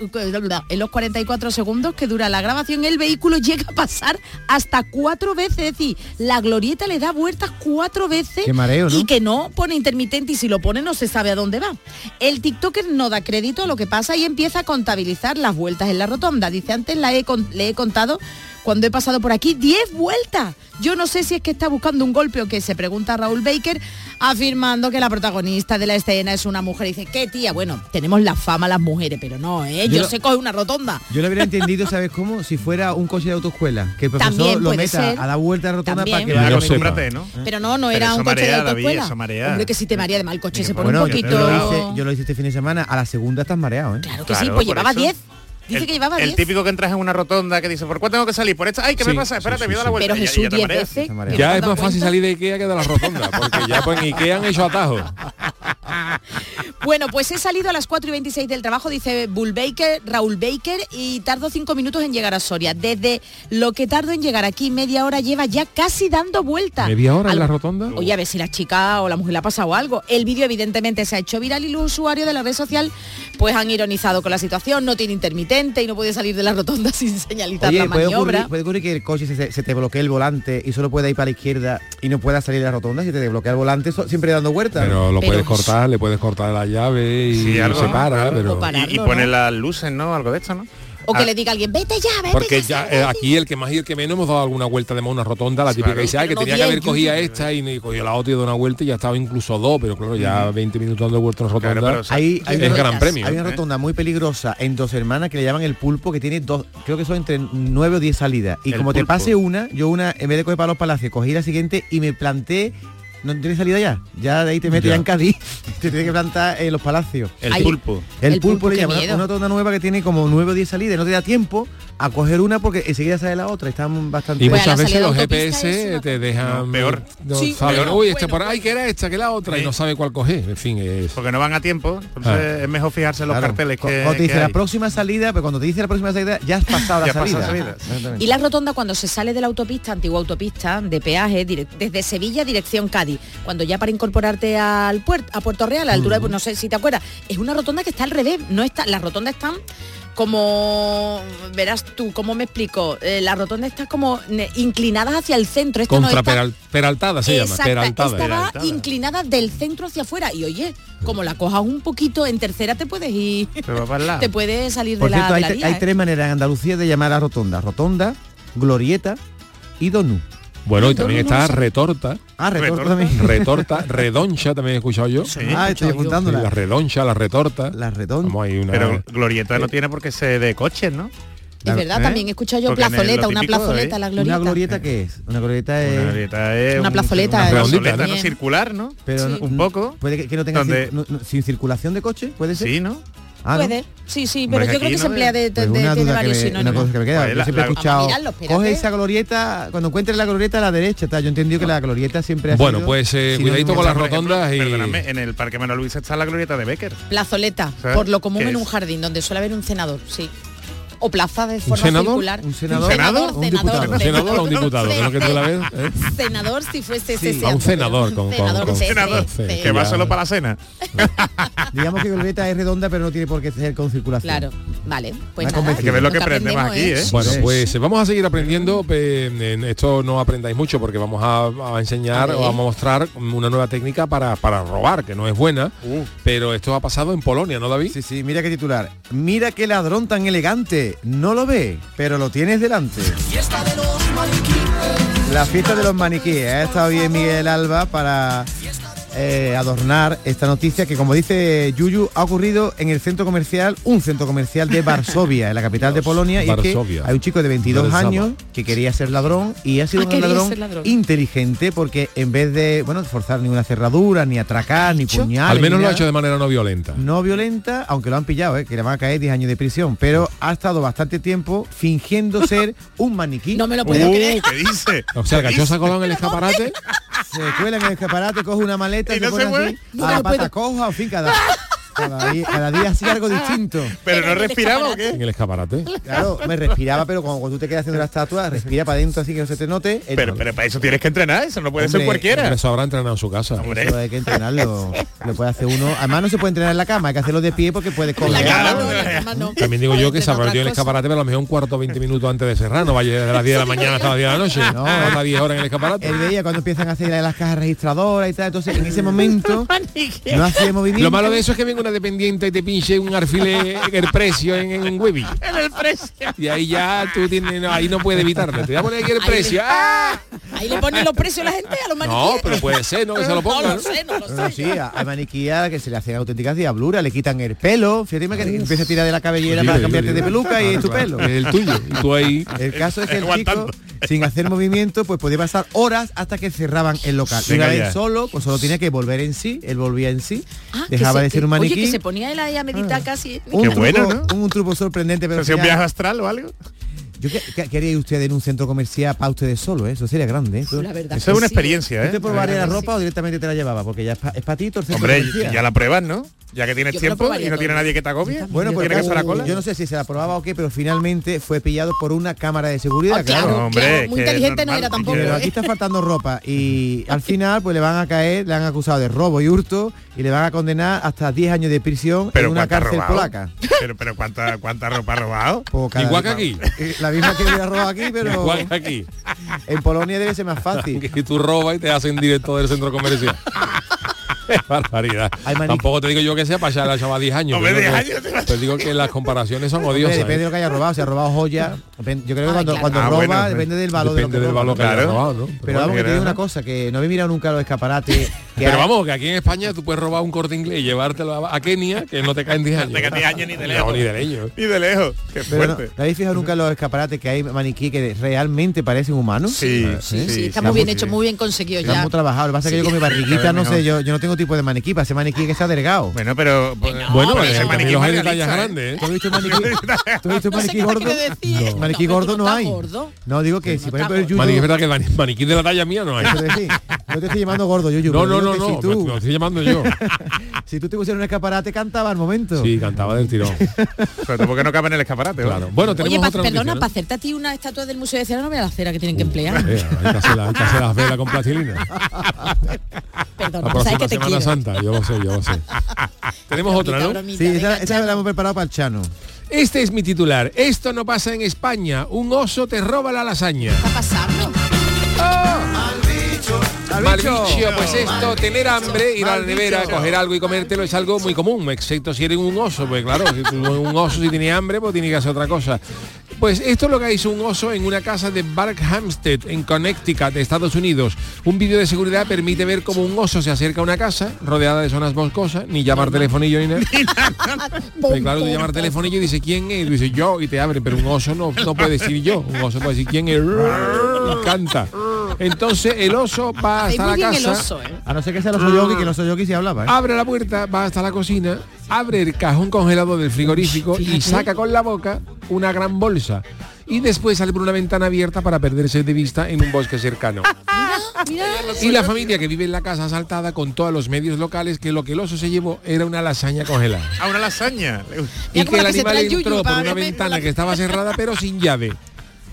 en los 44 segundos que dura la grabación, el vehículo llega a pasar hasta cuatro veces, es decir, la glorieta le da vueltas cuatro veces Qué mareo, ¿no? y que no pone intermitente y si lo pone no se sabe a dónde va. El TikToker no da crédito a lo que pasa y empieza a contabilizar las vueltas en la rotonda. Dice, antes la he le he contado cuando he pasado por aquí 10 vueltas. Yo no sé si es que está buscando un golpe o que se pregunta Raúl Baker, afirmando que la protagonista de la escena es una mujer. Y dice, ¿qué tía? Bueno, tenemos la fama las mujeres, pero no, ¿eh? Yo, Yo- sé coge una rotonda. Yo lo habría entendido, ¿sabes cómo? Si fuera un coche de autoescuela, que el profesor También lo puede meta ser. a la vuelta de rotonda También. para que acostúmbrate. ¿no? Pero no, no Pero era un coche marea, de autoescuela. Hombre, que si te marea de mal coche se pone Bueno, un poquito... yo lo hice, yo lo hice este fin de semana, a la segunda estás mareado, ¿eh? Claro que sí, pues llevaba 10. Dice el, que llevaba el 10. típico que entras en una rotonda que dice, ¿por cuál tengo que salir? ¿Por esta? ¡Ay, qué me pasa? Espérate, sí, me da sí. la vuelta. Pero ya- ya te 10 mareas. veces. Se marea. ¿te Ya has es más fácil salir de Ikea que de la rotonda, porque ya pues en Ikea han hecho atajos. Bueno, pues he salido a las 4 y 26 del trabajo, dice Bull Baker, Raúl Baker, y tardo 5 minutos en llegar a Soria. Desde lo que tardo en llegar aquí, media hora lleva ya casi dando vueltas. ¿Media hora en Algo- la rotonda? Oye, a ver si la chica o la mujer le ha pasado algo. El vídeo evidentemente se ha hecho viral y los usuarios de la red social pues han ironizado con la situación, no tiene intermitente y no puede salir de la rotonda sin señalizar Oye, la puede maniobra. ocurrir, puede ocurrir que el coche se, se te bloquee el volante y solo pueda ir para la izquierda y no pueda salir de la rotonda si te desbloquea el volante so- siempre dando vueltas. Pero lo Pero- puedes cortar, le puedes cortar la llave y Sí, algo, para, pero... Y, y ¿no? las luces, ¿no? Algo de esto, ¿no? O que Ah, le diga a alguien, vete ya, vete Porque ya. ya eh, aquí el que más y el que menos hemos dado alguna vuelta de más una rotonda, la típica Claro. que dice, "Ay, que no tenía que haber cogido esta y, cogió la otra y dado una vuelta y ya estaba incluso dos, pero claro, ya 20 minutos dando vuelta en una Claro, rotonda. Hay, hay es una- gran premio. Hay una ¿eh? rotonda muy peligrosa en dos hermanas que le llaman el pulpo, que tiene dos, creo que son entre nueve o 10 salidas. Y El como te pase una, yo una, en vez de coger para los palacios, cogí la siguiente y me planté. No tiene salida ya. Ya de ahí te metes Ya. ya en Cádiz. te tienes que plantar en los palacios. El Ay. pulpo. El, El pulpo, pulpo, le llaman. Una rotonda nueva que tiene como nueve o 10 salidas. No te da tiempo a coger una porque enseguida sale la otra. Están bastante... Y Pues muchas veces los GPS una te dejan No, peor. no Sí, saben, peor. uy, este Bueno, por ahí que era esta, que la otra, y no sabe cuál coger. En fin, es... Porque no van a tiempo, entonces Ah. es mejor fijarse en los Claro. carteles que, Cuando te dice la próxima salida, pero cuando te dice la próxima salida, ya has pasado la salida. Y la rotonda cuando se sale de la autopista, antigua autopista, de peaje, desde Sevilla dirección Cádiz, cuando ya para incorporarte al puerto, a Puerto Real, a la altura de, pues, no sé si te acuerdas, es una rotonda que está al revés, no está, las rotondas están como verás tú, ¿cómo me explico? Eh, la rotonda está como inclinadas hacia el centro. Esta no Contra está- peral- peraltada se llama, peraltada. esta va Peraltada. inclinada del centro hacia afuera. Y oye, como la cojas un poquito, en tercera te puedes ir. Te puedes salir Por de la, de hay, la tre- vía, hay ¿eh? tres maneras en Andalucía de llamar a rotonda. Rotonda, glorieta y donú. Bueno, y también está retorta, Ah, retorta, también. retorta, redoncha también he escuchado yo. Sí. ah, estoy Sí, apuntándola. la redoncha, la retorta. La hay una... Pero Glorieta no tiene por qué ser de coches, ¿no? Es verdad, ¿Eh? también he escuchado yo Porque plazoleta, una típico, plazoleta, ¿eh? la glorieta. ¿Una glorieta qué es? Una glorieta es... Una glorieta es Una un- plazoleta, una plazoleta, ¿no? También. Circular, ¿no? Pero Sí. Un poco. Puede que, que no tenga Donde- cir- no- no- sin circulación de coche, puede ser. Sí, ¿no? Ah, ¿no? Puede, sí, sí, pero yo creo que no se emplea de, Pues de- una tiene duda que varios me, una sinónimos. cosa que me queda. Yo la- siempre he escuchado. Mirarlo, coge esa glorieta, cuando encuentres la glorieta a la derecha, está. Yo he entendido que la glorieta siempre ha Bueno, sido pues eh, cuidadito de- con las ejemplo, rotondas y... Perdóname, en el Parque Manuel Luis está la glorieta de Becker. Plazoleta, ¿Sabes? por lo común ¿Qué en es? un jardín, donde suele haber un senador, sí. O plaza de forma senador? circular. ¿Un senador? senador, ¿Un senador, diputado? ¿Un senador o un diputado? Que tú la ves, ¿eh? Senador si fuese Sí. ese. A un senador con- senador, Senador, que va solo para la cena. Digamos que glorieta es redonda, pero no tiene por qué ser con circulación. Claro, vale. Pues nada. Hay que ver lo que aprendemos, aquí, ¿eh? Bueno, pues eh, vamos a seguir aprendiendo. en esto no aprendáis mucho porque vamos a, a enseñar o a mostrar una nueva técnica para, para robar, que no es buena, Uh. pero esto ha pasado en Polonia, ¿no, David? Sí, sí, mira qué titular. Mira qué ladrón tan elegante. No lo ve, pero lo tienes delante. La fiesta de los maniquíes. Ha estado bien Miguel Alba para eh, adornar esta noticia que, como dice Yuyu, ha ocurrido en el centro comercial, un centro comercial de Varsovia, en la capital de Polonia. Y es que hay un chico de 22 Varsovia. años que quería ser ladrón y ha sido Ah, un ladrón, inteligente porque en vez de, bueno, forzar ninguna cerradura, ni atracar, ni puñal. Al menos lo ha hecho de manera no violenta. no violenta, aunque lo han pillado, ¿eh? que le van a caer 10 años de prisión, pero ha estado bastante tiempo fingiendo ser un maniquí. No me lo puedo Uh, creer. ¿Qué dice? O sea, el gacho en el escaparate. Se cuela en el escaparate, coge una maleta Y y no se pone se así, a la pata coja, en fin, cada, cada, día, cada día hacía algo distinto. ¿Pero no respiraba o qué? En el escaparate. Claro, me respiraba, pero cuando, cuando tú te quedas haciendo la estatua, respira para adentro así que no se te note. Pero, para eso tienes que entrenar, eso no puede Hombre, ser cualquiera. Hombre, Eso habrá entrenado en su casa. Hombre. Eso hay que entrenarlo. Lo puede hacer uno. Además no se puede entrenar en la cama, hay que hacerlo de pie porque puedes En la coger. cama Claro. no, en la cama no. También digo yo que se en el escaparate, pero a lo mejor un cuarto o 20 minutos antes de cerrar. No vaya de las 10 de la mañana hasta las 10 de la noche. No. Hasta 10 horas en el escaparate. Él veía cuando empiezan a hacer las cajas registradoras y tal, entonces en ese momento no hacía movimiento. Lo malo de eso es que vengo una dependiente y te pinche un alfiler en el precio en, en un Webby. En el precio. Y ahí ya tú tienes, no, ahí no puedes evitarlo. Te voy a poner aquí el precio. ¡Ah! Ahí le ponen los precios a la gente a los maniquíes. No, pero puede ser, ¿no? Que se lo No pongan. lo sé, no lo sé. No, sí, hay maniquías que se le hacen auténticas diabluras, le quitan el pelo, fíjate que empieza a tirar de la cabellera para cambiarte de peluca y es tu pelo. es el tuyo. Y tú ahí. El caso es que el chico, sin hacer movimiento, pues podía pasar horas hasta que cerraban el local. Y Venga una vez ya. solo, pues solo tenía que volver en sí, él volvía en sí, Ah, dejaba de ser un Oye, que se ponía él ahí a meditar casi. un, Qué truco, bueno, un, truco sorprendente, pero ¿Hacía un viaje astral o algo? Yo que, que- quería ir usted en un centro comercial para ustedes solo, ¿eh? eso sería grande. ¿eh? Tú- La verdad Eso que es una sí. experiencia, ¿Tú te ¿eh? probarías la que ropa o directamente te la llevaba? Porque ya es para pa ti todo el centro Hombre, comercial. ya la pruebas, ¿no? Ya que tienes Yo tiempo y no todo. tiene nadie que te agobie. Bueno, pues tiene que hacer la cola. yo no sé si se la probaba o qué, pero finalmente fue pillado por una cámara de seguridad, Ah, claro. claro, hombre, claro, muy que inteligente no normal, era que tampoco. Pero ¿eh? aquí está faltando ropa y al final pues le van a caer, le han acusado de robo y hurto y le van a condenar hasta 10 años de prisión Pero en una ¿cuánta ha cárcel robado? polaca. Pero, pero ¿cuánta, ¿cuánta ropa ha robado? Igual que aquí. eh, La misma que hubiera robado aquí, pero Igual que aquí. en Polonia debe ser más fácil. Que tú robas y te hacen directo del centro comercial. Qué barbaridad. Tampoco te digo yo que sea para echar a la chava 10 años. Hombre, pero 10 que- años Te digo que las comparaciones son odiosas. depende de ¿eh? lo que haya robado, si ha robado joyas, depende- yo creo que Ay, cuando, claro. cuando Ah, roba bueno, depende del valor de lo Depende que del valor que haya Claro. robado, ¿no? Pero vamos, que te digo una ¿no? cosa, que no habéis mirado nunca los escaparates. que Pero hay- vamos, que aquí en España tú puedes robar un corte inglés y llevártelo a, a Kenia, que no te caen 10 años. te caen 10 años ni de No, lejos. ni de lejos. Ni de lejos. Qué Pero no, fuerte. ¿no habéis fijado nunca en los escaparates que hay maniquí que realmente parecen humanos? Sí, Sí, sí, está sí, muy bien hecho, muy bien conseguido Está ya. muy trabajado. Lo que pasa es que yo con mi barriguita, no sé, yo no tengo tipo de maniquí, para ser maniquí que está delgado. Bueno, pero... Bueno, pero eh, ese también maniquí los es hay de tallas realista, ¿eh? grandes, ¿eh? ¿Tú has visto maniquí, ¿tú has visto No maniquí gordo? Maniquí No, gordo hay. gordo. No, digo que si por ejemplo el gordo. yuyu... Mani, es verdad que el mani- maniquí de la talla mía no hay. No te estoy llamando gordo, Yuyu. No, pero no, no, no, me estoy llamando yo. si tú te pusieras un escaparate, cantaba al momento. Sí, cantaba del tirón. Sobre todo porque no cabe en el escaparate. Claro. Bueno, tenemos Oye, otra perdona, para hacerte a ti una estatua del Museo de Cera no vea la cera que tienen que emplear. Eh, hay, que hacer las velas con plastilina. Perdona, La tú sabes próxima que te Semana quiero. Santa, yo lo sé, yo lo sé. tenemos otra, ¿no? Bromita, Sí, esa, venga, esa la hemos preparado para el Chano. Este es mi titular. Esto no pasa en España. Un oso te roba la lasaña. ¿Qué está pasando? Mal bicho, pues esto, tener hambre, ir a la nevera, coger algo y comértelo es algo muy común, excepto si eres un oso, pues claro, si un oso si tiene hambre, pues tiene que hacer otra cosa. Pues esto es lo que hizo un oso en una casa de Barkhamsted, en Connecticut, de Estados Unidos. Un vídeo de seguridad permite ver cómo un oso se acerca a una casa rodeada de zonas boscosas, ni llamar telefonillo ni nada. Pero claro, tú llamar telefonillo y dice quién es, y tú dices yo y te abre, pero un oso no, no puede decir yo, un oso puede decir quién es y canta. Entonces el oso va hasta la casa, oso, ¿eh? A no ser que sea el oso yogi, que el oso yogi se hablaba. ¿eh? abre la puerta, va hasta la cocina, abre el cajón congelado del frigorífico y saca con la boca una gran bolsa. Y después sale por una ventana abierta para perderse de vista en un bosque cercano. Y la familia que vive en la casa asaltada con todos los medios locales que lo que el oso se llevó era una lasaña congelada. A una lasaña. Y que el animal entró por una ventana que estaba cerrada pero sin llave.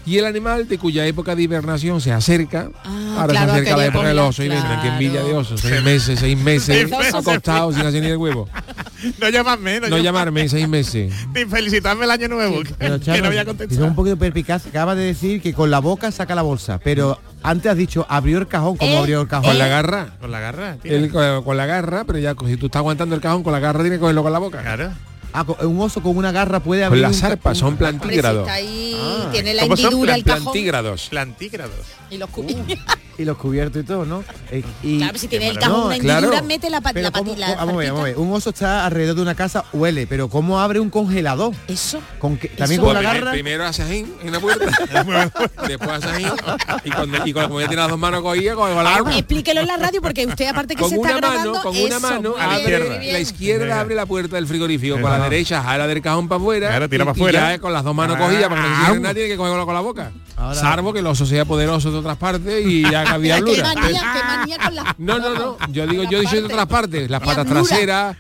Y el animal de cuya época de hibernación se acerca, Ah, ahora claro, se acerca la época del oso y vendrán que claro. envidia de osos, seis meses, seis meses, acostados sin hacer ni el huevo. No llamarme, no, No llam- llamarme seis meses. Ni felicitarme el año nuevo. que- Pero, que Chano, no voy a contestar. un poquito perpicaz. Acabas de decir que con la boca saca la bolsa, pero antes has dicho abrió el cajón, como Eh, abrió el cajón? Con la garra. Con la garra. Él con, con la garra, pero ya si tú estás aguantando el cajón con la garra, tiene que cogerlo con la boca. Claro. Ah, con- un oso con una garra puede Con abrir las un ca- arpas, son hombre, si plantígrados. está ahí, Ah. tiene la ¿Cómo son? hendidura el cajón Plantígrados. Plantígrados. Y los cubiertos. y los cubiertos y todo, ¿no? Eh, y, Claro, si tiene el No, cajón una hendidura, claro. mete la, Pero la ¿cómo- patilla. cómo- vamos a ver, vamos a ver. Un oso está alrededor de una casa, huele, pero ¿cómo abre un congelador? Eso. Con que, también Eso. con la Pues garra. Primero hace así en la puerta, después hace así y cuando, y cuando tiene las dos manos cogidas, coge con la Ah, garra. Explíquelo en la radio porque usted aparte que Con se está una grabando mano, con eso, una mano a la izquierda. la izquierda abre la puerta del frigorífico, con la derecha jala del cajón para afuera Claro, tira y, pa' y fuera. ya con las dos manos Ah. cogidas para que no se cierre nadie tiene que cogerlo con la boca. Ahora- Salvo que el oso sea poderoso de otras partes y haga Qué diablura. manía, qué manía con la... No, no, no. Yo digo, yo digo de otras partes, las patas traseras,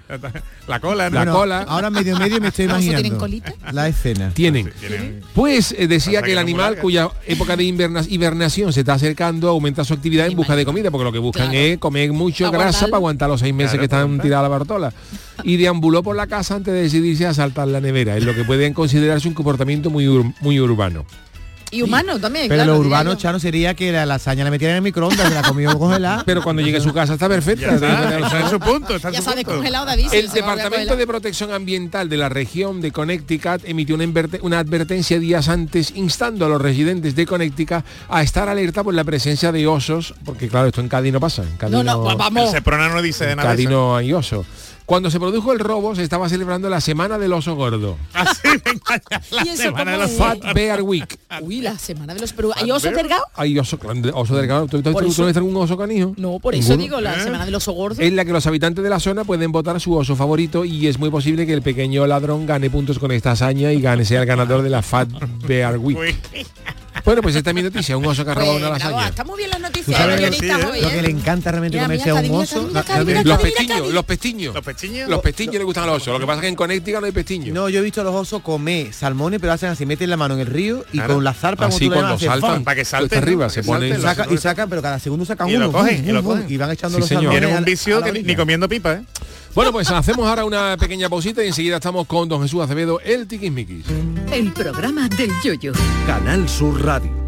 La cola, ¿no? La Bueno, cola. Ahora medio medio me estoy ¿Los osos tienen imaginando colita? la escena. tienen. Tienen- Pues eh, decía que el animal cuya época de inverna- hibernación se está acercando aumenta su actividad en busca de comida, porque lo que buscan Claro. es comer mucho Para grasa para aguantar los seis meses Claro, que están tiradas a la Bartola. Y deambuló por la casa antes de decidirse a saltar la nevera, en lo que pueden considerarse un comportamiento muy, ur- muy urbano. Y humano también, Pero claro, lo urbano, yo. Chano, sería que la lasaña la metieran en el microondas, se la comió congelada. Pero cuando llegue a su casa está perfecta. está, está en su punto, está en Ya su punto. David. si El Departamento de Protección Ambiental de la región de Connecticut emitió una, inverte- una advertencia días antes instando a los residentes de Connecticut a estar alerta por la presencia de osos, porque claro, esto en Cádiz no pasa. En Cádiz No, no, El vamos. Seprona no dice en nada de Cádiz eso. no hay oso. Cuando se produjo el robo se estaba celebrando la semana del oso gordo. Así, la ¿Y eso semana de los? Fat Bear Week. Uy, la semana de los Perú. ¿Hay oso delgado? Hay oso, oso delgado. ¿Tú, tú, tú no algún oso canijo? No, por eso Ninguno. digo la semana del oso gordo. en la que los habitantes de la zona pueden votar su oso favorito y es muy posible que el pequeño ladrón gane puntos con esta hazaña y gane sea el ganador de la Fat Bear Week. Bueno, pues esta es mi noticia, un oso que ha robado Pues, una bravo, lasaña. está muy bien las ¿Tú noticias lo, sí, hoy, lo que ¿eh? le encanta realmente comerse a un oso? Los pestiños, los pestiños. los pechiños. Los pestiños le gustan a los osos. Lo que pasa es que en Connecticut no hay pestiños. No, yo he visto a los osos comer salmones, pero hacen así, meten la mano en el río y Claro. con la zarpa como Así cuando saltan, para que salten, arriba, se que ponen... y sacan, pero cada segundo sacan Y lo uno. y lo ¡fum! cogen. y van echando los salmones Tienen un vicio que ni comiendo pipa, ¿eh? Bueno, pues hacemos ahora una pequeña pausita y enseguida estamos con don Jesús Acevedo, el tiquismiquis. El programa del yoyo. Canal Sur Radio.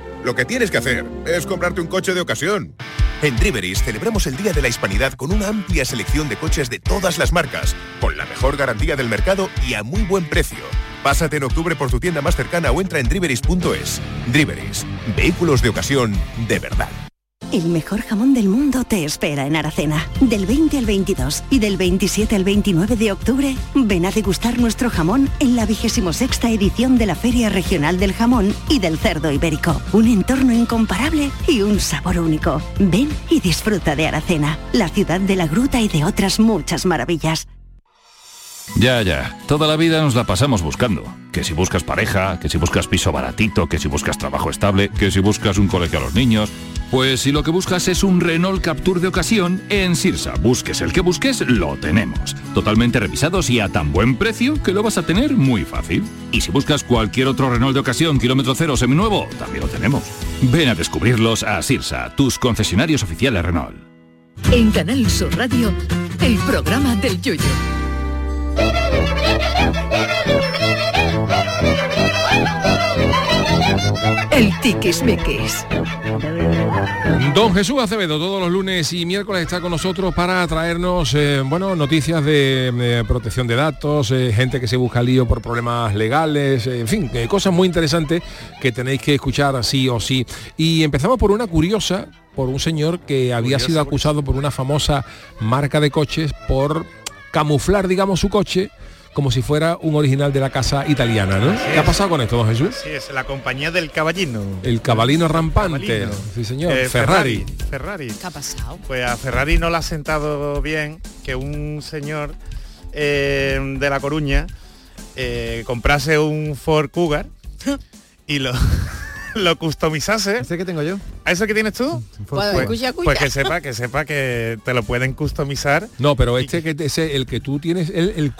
Lo que tienes que hacer es comprarte un coche de ocasión. En Driveris celebramos el Día de la Hispanidad con una amplia selección de coches de todas las marcas, con la mejor garantía del mercado y a muy buen precio. Pásate en octubre por tu tienda más cercana o entra en driveris.es. Driveris, vehículos de ocasión de verdad. El mejor jamón del mundo te espera en Aracena. Del 20 al 22 y del 27 al 29 de octubre, ven a degustar nuestro jamón en la 26 edición de la Feria Regional del Jamón y del Cerdo Ibérico. Un entorno incomparable y un sabor único. Ven y disfruta de Aracena, la ciudad de la gruta y de otras muchas maravillas. Ya, ya. Toda la vida nos la pasamos buscando. Que si buscas pareja, que si buscas piso baratito, que si buscas trabajo estable, que si buscas un colegio a los niños. Pues si lo que buscas es un Renault Capture de ocasión, en Sirsa, busques el que busques, lo tenemos. Totalmente revisados y a tan buen precio que lo vas a tener muy fácil. Y si buscas cualquier otro Renault de ocasión, kilómetro cero, seminuevo, también lo tenemos. Ven a descubrirlos a Sirsa, tus concesionarios oficiales Renault. En Canal Sur Radio, el programa del yoyo. El tiquismiquis. Don Jesús Acevedo todos los lunes y miércoles está con nosotros para traernos eh, bueno noticias de eh, protección de datos, eh, gente que se busca lío por problemas legales, eh, en fin, eh, cosas muy interesantes que tenéis que escuchar sí o sí. Y empezamos por una curiosa, por un señor que había Curiosa, sido acusado por una famosa marca de coches por camuflar, digamos, su coche como si fuera un original de la casa italiana, ¿no? ¿Qué ha pasado con esto, don Jesús? Sí, es la compañía del caballino. El cabalino rampante, Cabalino. sí señor, Eh, Ferrari. Ferrari. ¿Qué ha pasado? Pues a Ferrari no le ha sentado bien que un señor eh, de La Coruña eh, comprase un Ford Cougar y lo, lo customizase. ¿Ese que tengo yo? ¿A eso que tienes tú? Pues, Pues, cuya, cuya. pues que sepa, que sepa que te lo pueden customizar. No, pero este que ese, el que tú tienes, el, el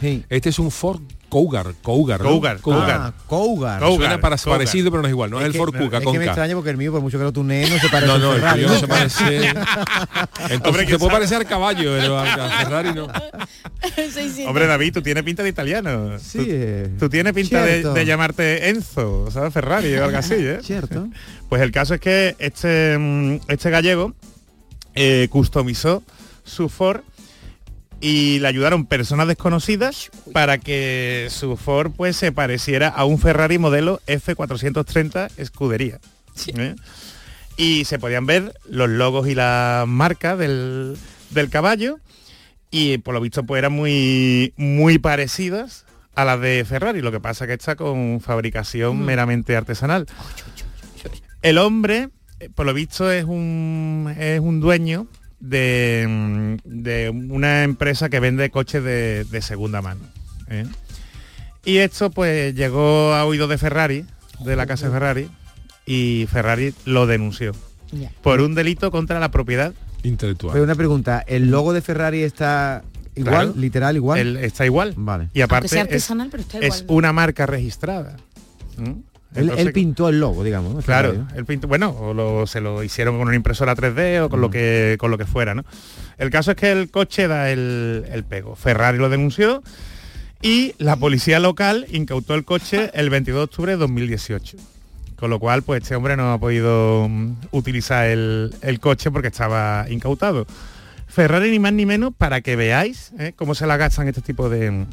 Kuga. Este es un Ford Cougar, Cougar, ¿no? Cougar, Ah, Cougar. Suena para- Cougar. parecido, pero no es igual. No es, el que- Ford Cougar es con que me K. extraña porque el mío, por mucho que lo tunee, no se parece No, el tuyo no se parece. Entonces Hombre, que se puede parecer al caballo, pero a, a Ferrari no. Hombre, David, tú tienes pinta de italiano. Sí, tú, eh, tú tienes pinta de, llamarte Enzo, ¿sabes? Ferrari o algo así, ¿eh? Cierto. Pues el caso es que este, mm, este gallego eh, customizó su Ford y le ayudaron personas desconocidas para que su Ford pues se pareciera a un Ferrari modelo F430 escudería. ¿eh? Y se podían ver los logos y las marcas del, del caballo y por lo visto pues eran muy, muy parecidas a las de Ferrari, lo que pasa que está con fabricación meramente artesanal. El hombre, eh, por lo visto, es un, es un dueño de, mm, de una empresa que vende coches de, de segunda mano. ¿eh? Y esto pues llegó a oído de Ferrari, de la casa de Ferrari, y Ferrari lo denunció por un delito contra la propiedad intelectual. Pero una pregunta, ¿el logo de Ferrari está igual, Claro. literal igual? Está igual. Vale. Y aparte sea es, artesanal, pero está es igual. una marca registrada. ¿Mm? Él, él pintó el logo, digamos. ¿no? Claro, Ferrari, ¿no? el pinto, bueno, o lo- se lo hicieron con una impresora 3D o con lo que con lo que fuera, ¿no? El caso es que el coche da el, el pego. Ferrari lo denunció y la policía local incautó el coche el 22 de octubre de 2018. Con lo cual, pues este hombre no ha podido mm, utilizar el, el coche porque estaba incautado. Ferrari ni más ni menos para que veáis ¿eh? cómo se la gastan este tipo de,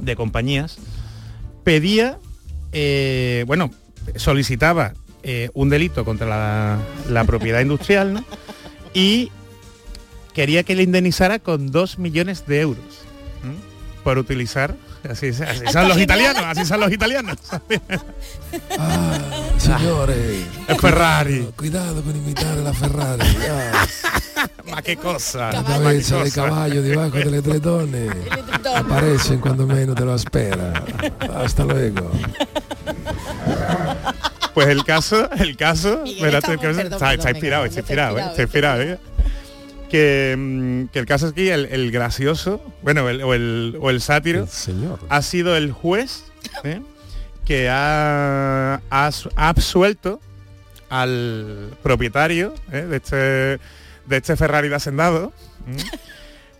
de compañías. Pedía, eh, bueno, solicitaba eh, un delito contra la, propiedad industrial ¿no? y quería que le indemnizara con 2 millones de euros ¿m? por utilizar, así, así son los italianos, así son los italianos. Signore, Es Ferrari. cuidado con imitar la Ferrari. ah. Ma qué cosa. La cabeza de caballo debajo delle tre donne aparecen cuando menos te lo espera. Hasta luego. Pues el caso, el caso, Miguel, está- inspirado, está inspirado, está eh, está inspirado, eh. Que, mm, que el caso es que el, el gracioso, bueno, el- o, el, o el sátiro, ha sido el juez ¿eh? que ha, ha su- ha absuelto al propietario ¿eh? de, este, de este Ferrari de Hacendado, ¿m?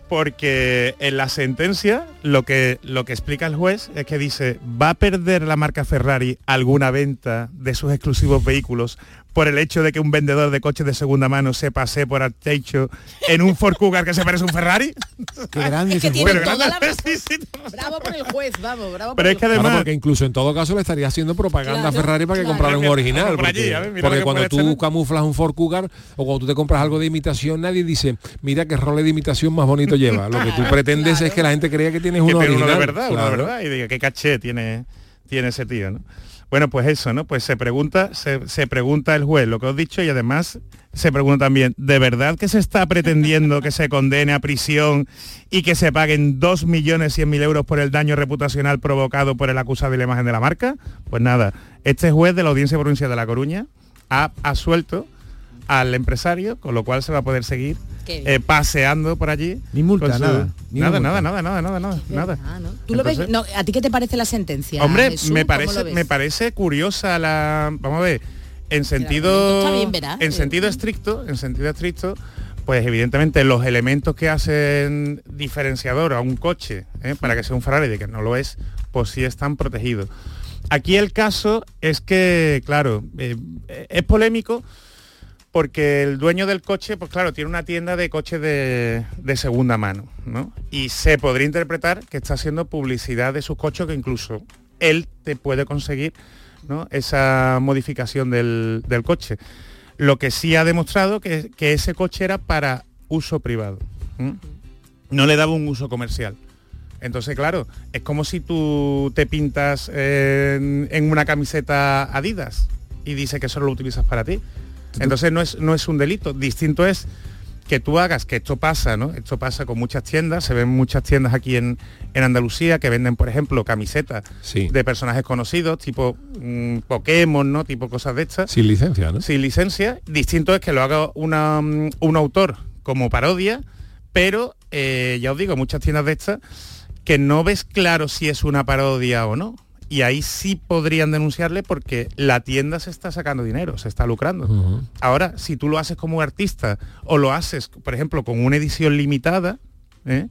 porque en la sentencia lo que, lo que explica el juez es que dice, ¿va a perder la marca Ferrari alguna venta de sus exclusivos vehículos por el hecho de que un vendedor de coches de segunda mano se pase por el techo en un Ford Cougar que se parece a un Ferrari? Qué grande Que ese tiene toda grande. la razón. Bravo por el juez, vamos, bravo por Pero es que juez. además- Claro, porque incluso en todo caso le estaría haciendo propaganda a Ferrari para que claro. comprara un original. por Porque, allí, ver, que cuando tú camuflas un Ford Cougar o cuando tú te compras algo de imitación, nadie dice, mira qué role de imitación más bonito lleva. Lo que tú pretendes es que la gente crea que tienes que uno tiene original. uno de verdad, uno de verdad, y diga qué caché tiene, tiene ese tío, ¿no? Bueno, pues eso, ¿no? Pues se pregunta, se, pregunta el juez lo que os he dicho y además se pregunta también, ¿de verdad que se está pretendiendo que se condene a prisión y que se paguen 2.100.000 euros por el daño reputacional provocado por el acusado y la imagen de la marca? Pues nada, este juez de la Audiencia Provincial de La Coruña ha asuelto al empresario, con lo cual se va a poder seguir. Eh, paseando por allí. Ni multa, su- nada, ni Nada, multa. nada, nada, nada, nada, nada, nada. ¿Tú lo ves? Entonces- No, ¿A ti qué te parece la sentencia? Hombre, Jesús? me ¿Cómo parece, me parece curiosa la. Vamos a ver. En sentido. está bien. En sentido estricto, en sentido estricto, pues evidentemente los elementos que hacen diferenciador a un coche, ¿eh? para que sea un Ferrari, de que no lo es, pues sí están protegidos. Aquí el caso es que, claro, eh, es polémico porque el dueño del coche, pues claro, tiene una tienda de coches de, segunda mano, ¿no? Y se podría interpretar que está haciendo publicidad de sus coches que incluso él te puede conseguir esa modificación del, coche. Lo que sí ha demostrado que, ese coche era para uso privado. No le daba un uso comercial. Entonces, claro, es como si tú te pintas en, una camiseta Adidas y dice que solo lo utilizas para ti. Entonces no es, no es un delito. Distinto es que tú hagas, que esto pasa, ¿no? Esto pasa con muchas tiendas, se ven muchas tiendas aquí en, en Andalucía que venden, por ejemplo, camisetas de personajes conocidos, tipo mm, Pokémon, ¿no? Tipo cosas de estas. Sin licencia, ¿no? Sin licencia. Distinto es que lo haga una, mm, un autor como parodia, pero eh, ya os digo, muchas tiendas de estas que no ves claro si es una parodia o no. Y ahí sí podrían denunciarle porque la tienda se está sacando dinero, se está lucrando. Ahora, si tú lo haces como artista o lo haces, por ejemplo, con una edición limitada, ¿eh?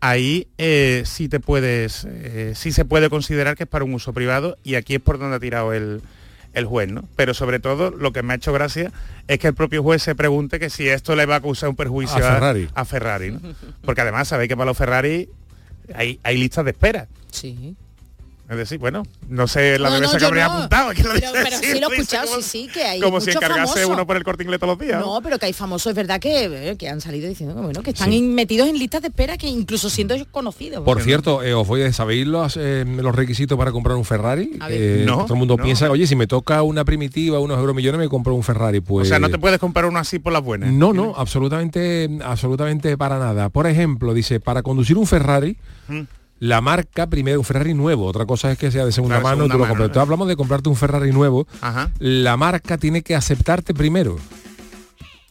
ahí eh, sí te puedes, eh, sí se puede considerar que es para un uso privado y aquí es por donde ha tirado el, el juez, ¿no? Pero sobre todo lo que me ha hecho gracia es que el propio juez se pregunte que si esto le va a causar un perjuicio A Ferrari. a Ferrari, ¿no? Porque además sabéis que para los Ferrari hay, hay listas de espera. Sí. Es decir, bueno, no sé la No, de no, que habría no. apuntado. que lo Pero, pero sí lo he escuchado, como- sí, sí, que hay Como si encargase uno por el corte inglés todos los días. ¿no? Pero que hay famosos, es verdad que, eh, que han salido diciendo que bueno, que están Sí. in- metidos en listas de espera que incluso siendo ellos conocidos. Por cierto, eh, os voy a ¿sabéis los, eh, los requisitos para comprar un Ferrari? Eh, No, todo el mundo no. piensa, oye, si me toca una primitiva, unos euromillones, me compro un Ferrari. Pues, O sea, no te puedes comprar uno así por las buenas. No, no, absolutamente, absolutamente para nada. Por ejemplo, dice, para conducir un Ferrari, Mm. La marca, primero un Ferrari nuevo, otra cosa es que sea de segunda Claro, mano, segunda tú lo compras. hablamos de comprarte un Ferrari nuevo, Ajá. la marca tiene que aceptarte primero.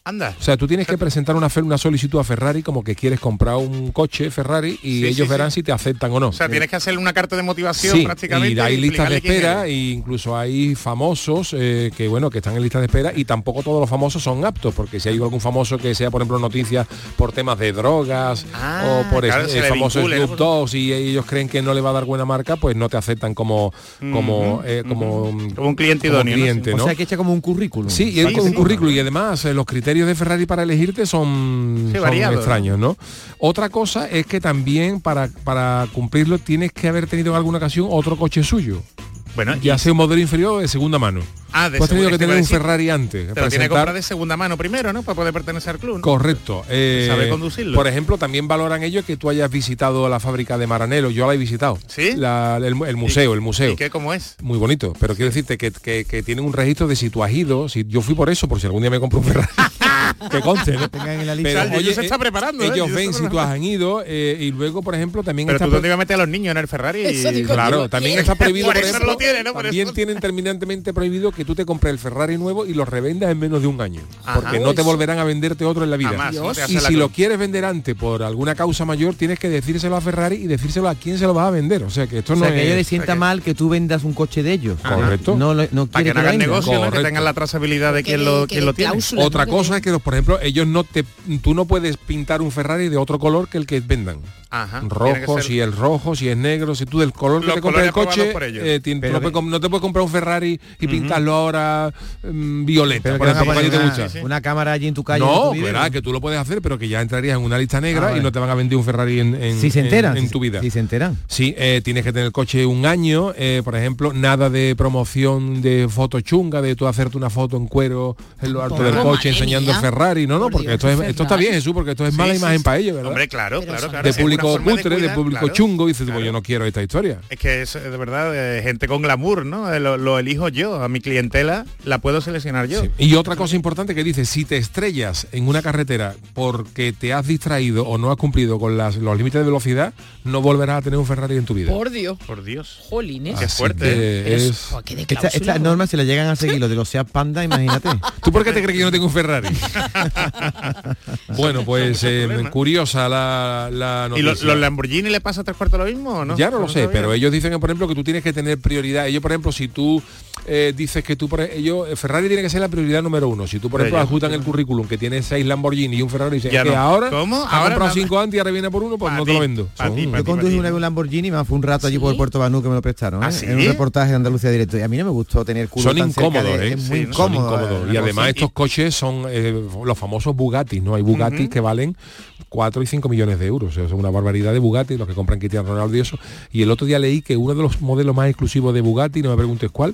Anda. O sea, tú tienes que presentar una, una solicitud a Ferrari como que quieres comprar un coche Ferrari y Sí, ellos sí, verán sí. si te aceptan o no. O sea, tienes que hacerle una carta de motivación Sí, prácticamente. y hay listas de espera e incluso hay famosos eh, que bueno que están en listas de espera y tampoco todos los famosos son aptos porque si hay algún famoso que sea por ejemplo noticias por temas de drogas Ah, o por claro, es- vincule, ¿no? Dogs y ellos creen que no le va a dar buena marca pues no te aceptan como como eh, como, Como un cliente como idóneo, ¿no? cliente, O ¿no? sea, que echa como un currículum. Sí, y es Sí, con un sí. currículum y además eh, los criterios de Ferrari para elegirte son, Sí, extraños, ¿no? Otra cosa es que también para, para cumplirlo tienes que haber tenido en alguna ocasión otro coche suyo. Bueno, Ya sea un modelo inferior de segunda mano. Ah, de has tenido que tener un Ferrari antes. Te lo tiene que comprar de segunda mano primero, ¿no? Para poder pertenecer al club. ¿no? Correcto. Eh, Sabe conducirlo. Por ejemplo, también valoran ellos que tú hayas visitado la fábrica de Maranello. Yo la he visitado. ¿Sí? La- el, el museo, el museo. ¿Y qué cómo es? Muy bonito. Pero quiero decirte que, que- que tienen un registro de si tú has ido. Si yo fui por eso, por si algún día me compro un Ferrari. que conste, ¿no? Tengan en la Pero, lista. O sea, el oye, se está eh, preparando, ¿eh? ellos Yo ven si tú has ido eh, y luego, por ejemplo, también Pero está tú dónde ibas a meter a los niños en el Ferrari. Digo Claro, yo, también está prohibido, Por por eso ejemplo, lo tiene, ¿no? Por también eso. tienen terminantemente prohibido que tú te compres el Ferrari nuevo y lo revendas en menos de un año. Ajá. porque no te volverán a venderte otro en la vida. Jamás, no y la si lo quieres vender antes por alguna causa mayor, tienes que decírselo a Ferrari y decírselo a quién se lo vas a vender. O sea que esto O no que a ellos les es... sienta mal que tú vendas un coche de ellos. Correcto. No, lo- no que no hagan negocio, ¿no? que tengan la trazabilidad de quién lo, quién lo tiene. Otra cosa es que, por ejemplo, ellos no te... Tú no puedes pintar un Ferrari de otro color que el que vendan. Ajá. que rojo, ser- si es rojo, si es negro, si tú del color que Los te compras el coche, eh, Pero no, que- te puedes comprar un Ferrari y pintarlo ahora mm, violeta, Pero por que no ejemplo, vas a ¿a ti te gusta? una, cámara allí en tu calle. No, tú vives, verá ¿no? que tú lo puedes hacer, pero que ya entrarías en una lista negra Ah, y no te van a vender un Ferrari en, en- Si se en- enteran. en si- tu vida. Si se enteran. Sí, eh, tienes que tener el coche un año, eh, por ejemplo, nada de promoción de foto chunga, de tú hacerte una foto en cuero en lo alto del coche enseñando Ferrari. No, no, Por porque esto, es, qué esto está bien, Jesús, porque esto es mala imagen para ellos, ¿verdad? Hombre, claro. De público forma de cutre, de, cuidar, público claro. chungo, y dices, Claro. yo no quiero esta historia. Es que es de verdad eh, gente con glamour, ¿no? Eh, Lo, lo elijo yo, a mi clientela la puedo seleccionar yo. Sí. Y otra cosa importante que dice, si te estrellas en una carretera porque te has distraído o no has cumplido con las- los límites de velocidad, no volverás a tener un Ferrari en tu vida. Por Dios. Por Dios. Jolines. Qué Así fuerte, es- eso, ¿a qué Esta, cláusula, esta no? norma se la llegan a seguir los de los Seat Panda, imagínate. ¿Tú por qué te crees que yo no tengo un Ferrari? bueno, pues eh, curiosa la, la ¿Y lo- noticia. Los Lamborghini le pasa tres cuartos lo mismo o no? Ya no lo sé, pero ellos dicen que, por ejemplo, que tú tienes que tener prioridad. Ellos, por ejemplo, si tú eh, dices que tú, por ellos, eh, Ferrari tiene que ser la prioridad número uno. Si tú, por ejemplo, adjuntan el currículum que tiene seis Lamborghini y un Ferrari, y dices Ya que no. ahora ¿Cómo? ha Ahora comprado cinco antes y ahora viene por uno, pues Pa' no te lo vendo. pa' Son- ti, pa' Yo conduje una vez un Lamborghini, me fue un rato allí por el Puerto Banú que me lo prestaron, ¿eh? ¿Ah, sí? en un reportaje de Andalucía Directo. Y a mí no me gustó tener culo son tan cerca incómodos, de- ¿eh? Es muy incómodo. incómodos. eh, Y además estos coches son eh, los famosos Bugatti, ¿no? Hay Bugatti que valen 4 y 5 millones de euros. Es una barbaridad de Bugatti, los que compran Cristiano Ronaldo y eso. Y el otro día leí que uno de los modelos más exclusivos de Bugatti, no me preguntes cuál,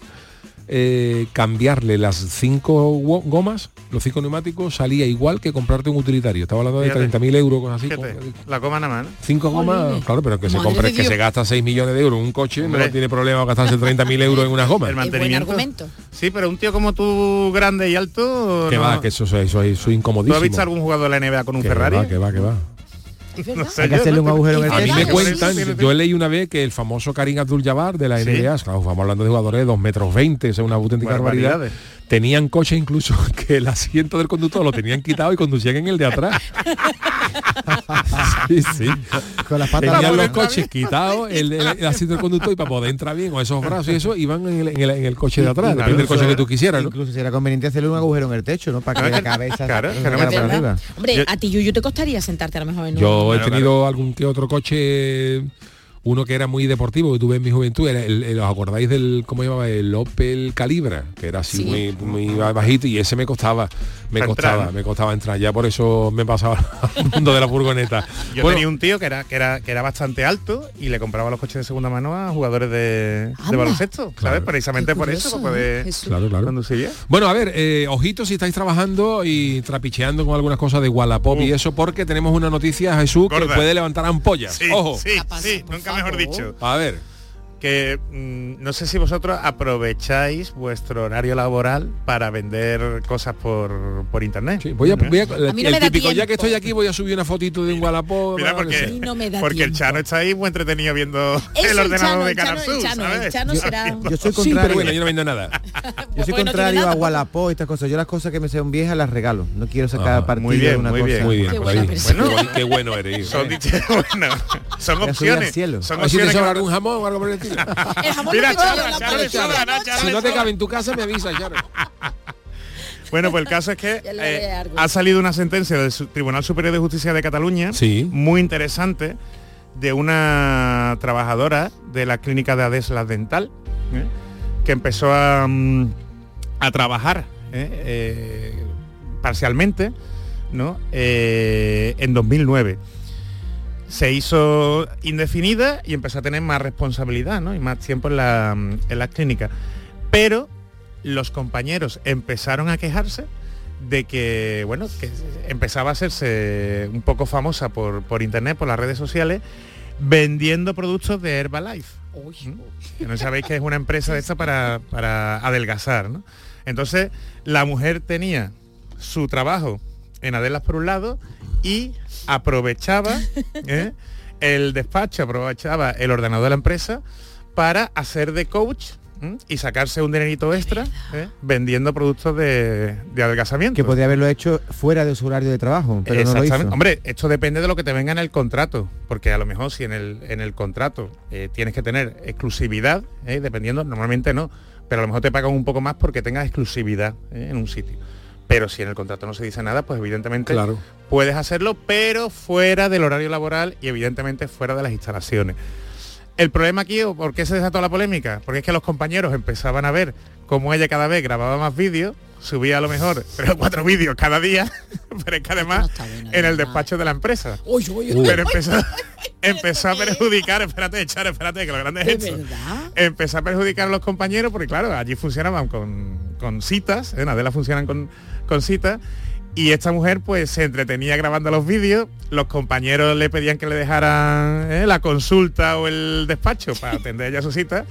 eh, cambiarle las cinco go- gomas, los cinco neumáticos, salía igual que comprarte un utilitario. Estaba hablando de Fíjate. 30.000 euros, cosas así. Fíjate, con- la coma nada más, ¿no? Cinco gomas, claro, pero que se compre, que se gasta 6 millones de euros en un coche, Hombre. no tiene problema gastarse 30.000 euros en unas gomas. El Es buen mantenimiento. argumento. Sí, pero un tío como tú, grande y alto... Que no- va, que eso, eso, eso es ¿Tú incomodísimo. has visto algún jugador de la NBA con un que Ferrari? va, que va, que va. No sé Hay que yo, hacerle un agujero en el A mí me sí, cuentan, sí, sí, sí. yo leí una vez que el famoso Karim Abdul Jabbar de la Sí. NBA, claro, estamos hablando de jugadores de 2 metros 20, es una auténtica barbaridad. Tenían coche incluso que el asiento del conductor lo tenían quitado y conducían en el de atrás. sí, sí. Con las patas Tenían los coches quitados, el, el- el asiento del conductor y para poder entrar bien con esos brazos y eso, iban en el, en el- en el coche de atrás, depende del coche que tú quisieras, ¿no? Incluso sería conveniente hacerle un agujero en el techo, ¿no? Para que la cabeza Claro, me por entienda. arriba. Hombre, a ti Yuyu te costaría sentarte a lo mejor en un- Yo he tenido algún que otro coche, uno que era muy deportivo, que tuve en mi juventud, era el, el- ¿os acordáis del, cómo llamaba? El Opel Calibra, que era así Sí. muy, muy bajito y ese me costaba, me Para costaba, me costaba entrar, ya por eso me pasaba al mundo de la furgoneta. Yo Bueno, tenía un tío que era, que era que era bastante alto y le compraba los coches de segunda mano a jugadores de, baloncesto, ¿sabes? Precisamente por eso, para poder Claro, claro. conducir. Bueno, a ver, eh, ojito si estáis trabajando y trapicheando con algunas cosas de Wallapop y eso, porque tenemos una noticia, Jesús, que puede levantar ampollas. Sí, Ojo. sí, sí, nunca mejor dicho. A ver. Que mm, no sé si vosotros aprovecháis vuestro horario laboral para vender cosas por, por internet. Voy a, voy a- A mí no el me da típico, ya que estoy aquí voy a subir una fotito de un Wallapop. Mira, porque, así. porque el Chano está ahí muy entretenido viendo Eso, el ordenador Chano, de el Canal el Sur, Chano, ¿sabes? el Chano será- Yo soy Sí, contrario. pero bueno, yo no vendo nada. Yo soy no contrario nada, a Wallapop y estas cosas. Yo las cosas que me sean viejas las regalo. No quiero sacar Ah, partido muy bien, de una muy cosa. bien. Muy bien, buena ahí. persona. Qué buen- qué bueno eres. Son, dichos- bueno, son a opciones. Son A opciones algún jamón o algo por el estilo. El jamón Mira, Si no te cabe en tu casa, me avisa, Charo. Bueno, pues el caso es que eh, ha salido una sentencia del Tribunal Superior de Justicia de Cataluña Sí. muy interesante de una trabajadora de la clínica de Adeslas Dental ¿eh? que empezó a, mm, a trabajar ¿eh? Eh, parcialmente ¿no? Eh, en 2009 se hizo indefinida y empezó a tener más responsabilidad ¿no? y más tiempo en la, en la clínica. Pero los compañeros empezaron a quejarse de que, bueno, que empezaba a hacerse un poco famosa por, por internet, por las redes sociales, vendiendo productos de Herbalife. ¿Mm? Que no sabéis que es una empresa de esta para, para adelgazar, ¿no? Entonces, la mujer tenía su trabajo en Adelas por un lado y aprovechaba ¿eh? el despacho, aprovechaba el ordenador de la empresa para hacer de coach y sacarse un dinerito extra ¿eh? vendiendo productos de, de adelgazamiento. Que podría haberlo hecho fuera de su horario de trabajo, pero no lo hizo. Hombre, esto depende de lo que te venga en el contrato, porque a lo mejor si en el, en el contrato eh, tienes que tener exclusividad, eh, dependiendo, normalmente no, pero a lo mejor te pagan un poco más porque tengas exclusividad eh, en un sitio. Pero si en el contrato no se dice nada, pues evidentemente Claro. puedes hacerlo, pero fuera del horario laboral y evidentemente fuera de las instalaciones. El problema aquí, ¿por qué se desató la polémica? Porque es que los compañeros empezaban a ver cómo ella cada vez grababa más vídeos, subía a lo mejor tres o cuatro vídeos cada día, pero es que además en el despacho de la empresa. Pero empezó, empezó a perjudicar, espérate, Charo, espérate, que lo grande es esto. Empezó a perjudicar a los compañeros porque claro, allí funcionaban con, con citas, en Adela funcionan con, con citas, y esta mujer pues se entretenía grabando los vídeos, los compañeros le pedían que le dejaran eh, la consulta o el despacho para atender ella su cita.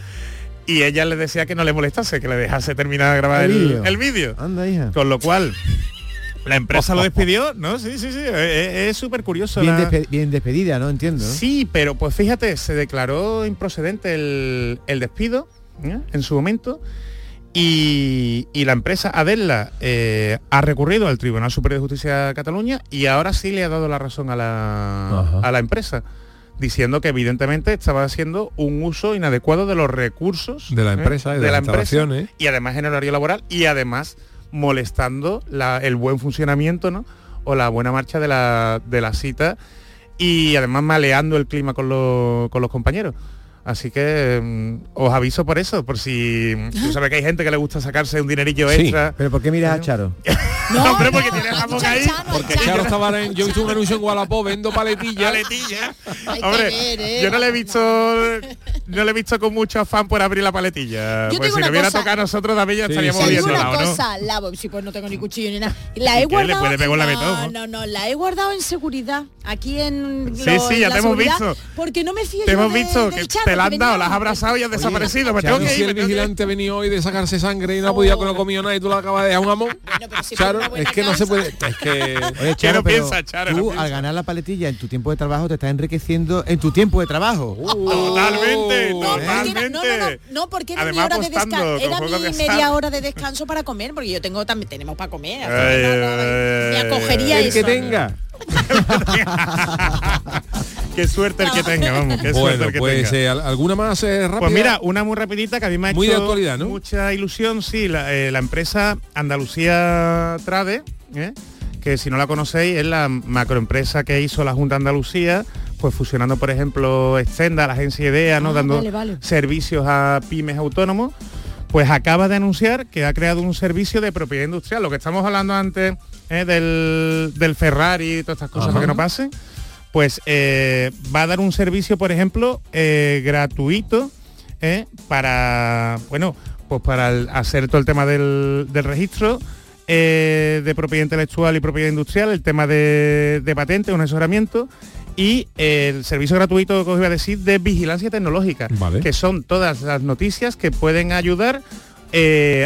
Y ella le decía que no le molestase, que le dejase terminar de grabar El vídeo. Con lo cual, la empresa lo despidió, ¿no? Sí, sí, sí. Es es súper curioso. Bien, la- despe- bien despedida, ¿no? Entiendo. Sí, pero pues fíjate, se declaró improcedente el, el despido ¿eh? en su momento y, y la empresa Adela eh, ha recurrido al Tribunal Superior de Justicia de Cataluña y ahora sí le ha dado la razón a la, a la empresa diciendo que evidentemente estaba haciendo un uso inadecuado de los recursos De la ¿eh? empresa y de las empresa, instalaciones. y además en horario laboral y además molestando la- el buen funcionamiento ¿no? o la buena marcha de la, de la cita y además maleando el clima con, los- con los compañeros. Así que mm, os aviso por eso, por si tú sabes que hay gente que le gusta sacarse un dinerillo Sí. extra. Pero ¿por qué miras a Charo? No, hombre, porque tiene jamón ahí. Porque Charo estaba en, yo hice un anuncio en Wallapop, vendo paletillas. Paletilla. Hombre, ver, ¿eh? yo no le he visto no le he visto con mucho afán por abrir la paletilla. Yo Pues tengo si una lo hubiera cosa. tocado a nosotros David ya Sí, estaríamos viendo una lado, ¿no? cosa, la, sí, pues no tengo ni cuchillo ni nada. La he ¿Y qué? ¿Le guardado. puede pegar un no, lametón, no, no, la he guardado en seguridad. aquí en Sí, lo- sí, ya la te hemos visto. Porque no me fío Te hemos visto que La han dado, las has abrazado y has desaparecido. Me tengo Charo, que si ir, el vigilante venía hoy de sacarse sangre y no ha podido no ha comido nada y tú le acabas de dejar un jamón. Charo, es que no se puede. Es que. Oye, ¿Qué no pero piensa, Charo? Tú, al ganar la paletilla en tu tiempo de trabajo, te estás enriqueciendo en tu tiempo de trabajo. Totalmente, No, porque era- totalmente. no, no, no, no, porque era Además, mi hora de apostando descanso. con Era mi media hora de descanso para comer, porque yo tengo también tenemos para comer. ay, me acogería ay. eso. El que tenga. Qué suerte el que tenga, vamos. Qué suerte Bueno, el que pues tenga. eh, ¿al- ¿alguna más eh, rápida? Pues mira, una muy rapidita que a mí me ha Muy de hecho actualidad, ¿no? mucha ilusión, sí, la, eh, la empresa Andalucía Trade, ¿eh? que si no la conocéis es la macroempresa que hizo la Junta Andalucía, pues fusionando por ejemplo Extenda, la agencia IDEA, ¿no? Ah, dando vale, vale. servicios a pymes autónomos, pues acaba de anunciar que ha creado un servicio de propiedad industrial, lo que estamos hablando antes ¿eh? del, del Ferrari y todas estas cosas Ajá. que no pasen, pues eh, va a dar un servicio, por ejemplo, eh, gratuito ¿eh? para, bueno, pues para el- hacer todo el tema del, del registro de propiedad intelectual y propiedad industrial, el tema de, de patentes, un asesoramiento y el servicio gratuito que os iba a decir de vigilancia tecnológica, Vale. que son todas las noticias que pueden ayudar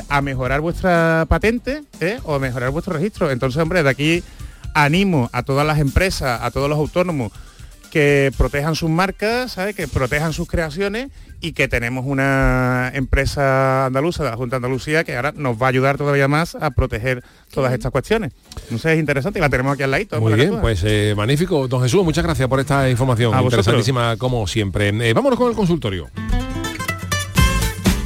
a mejorar vuestra patente o a mejorar vuestro registro. Entonces, hombre, de aquí animo a todas las empresas, a todos los autónomos que protejan sus marcas, ¿sabes? que protejan sus creaciones y que tenemos una empresa andaluza de la Junta de Andalucía que ahora nos va a ayudar todavía más a proteger todas estas cuestiones. No sé, es interesante y la tenemos aquí al ladito. Muy bien, pues eh, magnífico. Don Jesús, muchas gracias por esta información A vosotros. interesantísima como siempre. Eh, vámonos con el consultorio.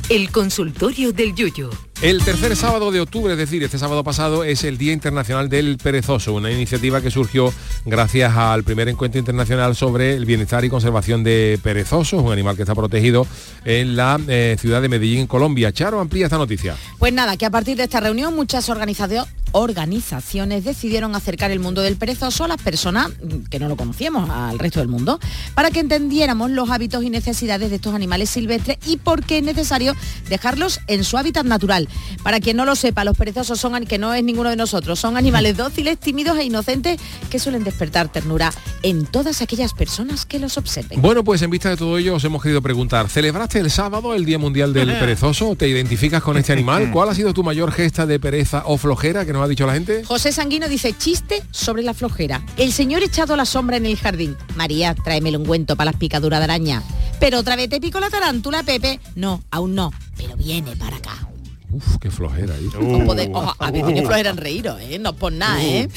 El consultorio del Yuyo. El tercer sábado de octubre, es decir, este sábado pasado, es el Día Internacional del Perezoso, una iniciativa que surgió gracias al primer encuentro internacional sobre el bienestar y conservación de perezosos, un animal que está protegido en la eh, ciudad de Medellín, Colombia. Charo, amplía esta noticia. Pues nada, que a partir de esta reunión muchas organizacio- organizaciones decidieron acercar el mundo del perezoso a las personas que no lo conocíamos, al resto del mundo, para que entendiéramos los hábitos y necesidades de estos animales silvestres y por qué es necesario dejarlos en su hábitat natural. Para quien no lo sepa, los perezosos son, que no es ninguno de nosotros, son animales dóciles, tímidos e inocentes que suelen despertar ternura en todas aquellas personas que los observen. Bueno, pues en vista de todo ello os hemos querido preguntar, ¿celebraste el sábado el Día Mundial del Perezoso? ¿Te identificas con este animal? ¿Cuál ha sido tu mayor gesta de pereza o flojera que nos ha dicho la gente? José Sanguino dice, chiste sobre la flojera. El señor echado a la sombra en el jardín. María, tráeme el ungüento para las picaduras de araña. Pero otra vez te pico la tarántula, Pepe. No, aún no, pero viene para acá. Uf, qué flojera. Os podéis- ojo, a mí me flojera en reíros, ¿eh? No por nada, ¿eh?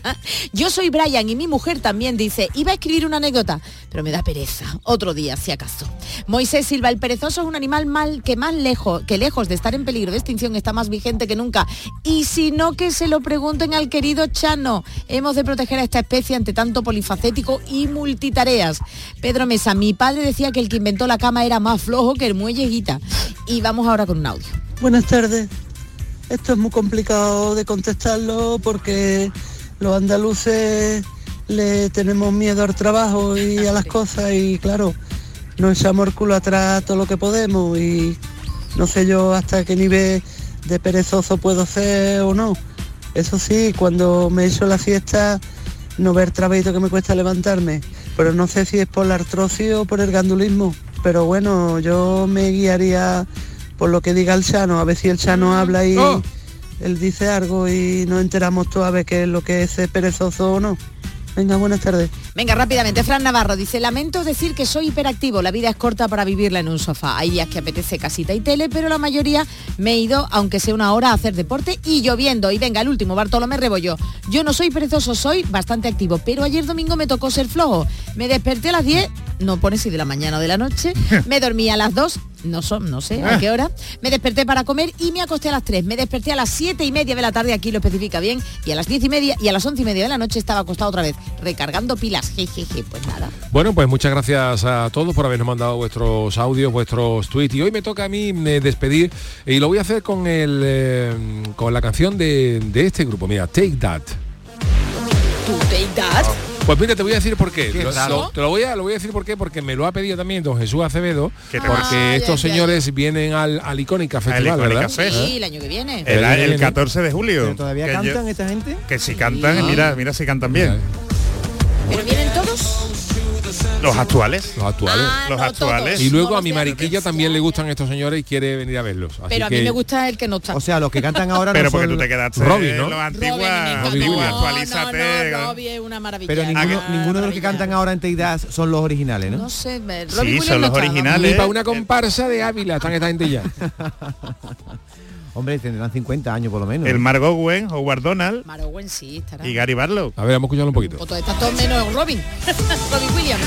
Yo soy Brian y mi mujer también dice, iba a escribir una anécdota, pero me da pereza. Otro día, si acaso. Moisés Silva, el perezoso es un animal mal que más lejos, que lejos de estar en peligro de extinción está más vigente que nunca. Y si no, que se lo pregunten al querido Chano. Hemos de proteger a esta especie ante tanto polifacético y multitareas. Pedro Mesa, mi padre decía que el que inventó la cama era más flojo que el muelle Gita. Y vamos ahora con un audio. Buenas tardes. Esto es muy complicado de contestarlo porque los andaluces le tenemos miedo al trabajo y a las cosas y claro, nos echamos el culo atrás todo lo que podemos y no sé yo hasta qué nivel de perezoso puedo ser o no. Eso sí, cuando me echo la siesta no ver trabajito que me cuesta levantarme, pero no sé si es por la artrosis o por el gandulismo. Pero bueno, yo me guiaría por lo que diga el Chano, a ver si el Chano habla y Oh. él dice algo y nos enteramos todos a ver qué es lo que es perezoso o no. Venga, buenas tardes. Venga, rápidamente, Fran Navarro dice, lamento decir que soy hiperactivo, la vida es corta para vivirla en un sofá. Hay días que apetece casita y tele, pero la mayoría me he ido, aunque sea una hora, a hacer deporte y lloviendo. Y venga, el último, Bartolomé Rebollo. Yo no soy perezoso, soy bastante activo, pero ayer domingo me tocó ser flojo. Me desperté a las 10, no pone si de la mañana o de la noche, me dormí a las 2, no, son, no sé a qué hora, me desperté para comer y me acosté a las 3. Me desperté a las 7 y media de la tarde, aquí lo especifica bien, y a las 10 y media y a las 11 y media de la noche estaba acostado otra vez, recargando pilas. Jejeje, pues nada. Bueno, pues muchas gracias a todos por habernos mandado vuestros audios, vuestros tweets. Y hoy me toca a mí eh, despedir y lo voy a hacer con el eh, con la canción de, de este grupo. Mira, Take That. ¿Tú take that? Pues mira, te voy a decir por qué. Qué Lo- raro. lo- te lo voy, a, lo voy a decir por qué, porque me lo ha pedido también don Jesús Acevedo, ¿Qué te porque pasa? estos señores vienen al, al Icónica Festival, Icónica ¿verdad? Fest. Sí, el año que viene. El, el viene. 14 de julio. ¿Pero todavía Que yo- cantan esta gente? Que si cantan, mira, mira si cantan bien. ¿Pero vienen todos? Los actuales. Los actuales. Ah, los no actuales. Y luego a mi mariquilla también le gustan estos señores y quiere venir a verlos. Así Pero a que- mí me gusta el que no está. O sea, los que cantan ahora Pero no porque son- tú te quedaste Robin, ¿no? los antiguos. Robbie Williams. Actualízate. No, no, Robbie es una maravilla. Pero ninguno, Ah, ninguno de los que cantan ahora en Teidad son los originales, ¿no? No sé, Sí, Robbie Williams son los originales. Para una comparsa de Ávila están esta gente ya. Hombre, tendrán 50 años por lo menos. El ¿no? Margot Gwen, Howard Donald Owen sí estará. y Gary Barlow. A ver, vamos a escucharlo un poquito. O todo está todo menos Robin. Robin Williams.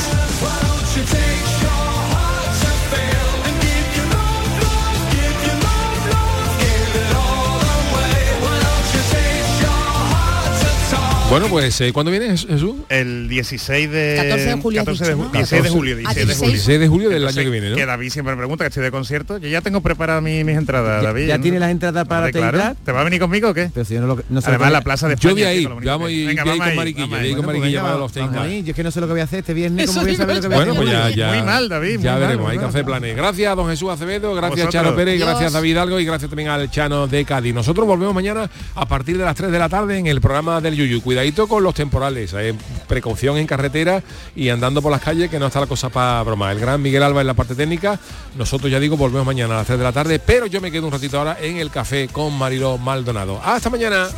Bueno, pues eh, ¿cuándo viene Jes- Jesús? El 16 de 14 de julio has 14 de, dicho, ju- ¿no? 16 de 14. julio, 16 de 16. julio. 16 de julio del Entonces, año que viene, ¿no? Que David siempre me pregunta que estoy de concierto. Yo ya tengo preparadas mi- mis entradas, ¿Ya, David. ya ¿no? tiene las entradas para Hombre, claro. ¿Te va a venir conmigo o qué? Pero si yo no, lo, no sé Además lo la plaza de Yo España. voy a que ir, es lo bonito vamos ir, Venga, voy vamos con ahí, Mariquilla, vamos voy ahí. con Bueno, Mariquilla para los vamos 30. ahí. Yo es que no sé lo que voy a hacer este viernes, ¿cómo voy a saber lo que yo. voy a Bueno, hacer? pues ya, Muy- ya. muy mal, David, Ya veremos, hay que hacer planes. Gracias, don Jesús Acevedo, gracias. Charo Pérez, gracias David Algo y gracias también al Chano de Cádiz. Nosotros volvemos mañana a partir de las 3 de la tarde en el programa del Yuyu. Cuidadito con los temporales, eh, precaución en carretera y andando por las calles que no está la cosa para broma. El gran Miguel Alba en la parte técnica. Nosotros ya digo, volvemos mañana a las 3 de la tarde, pero yo me quedo un ratito ahora en el café con Mariló Maldonado. Hasta mañana.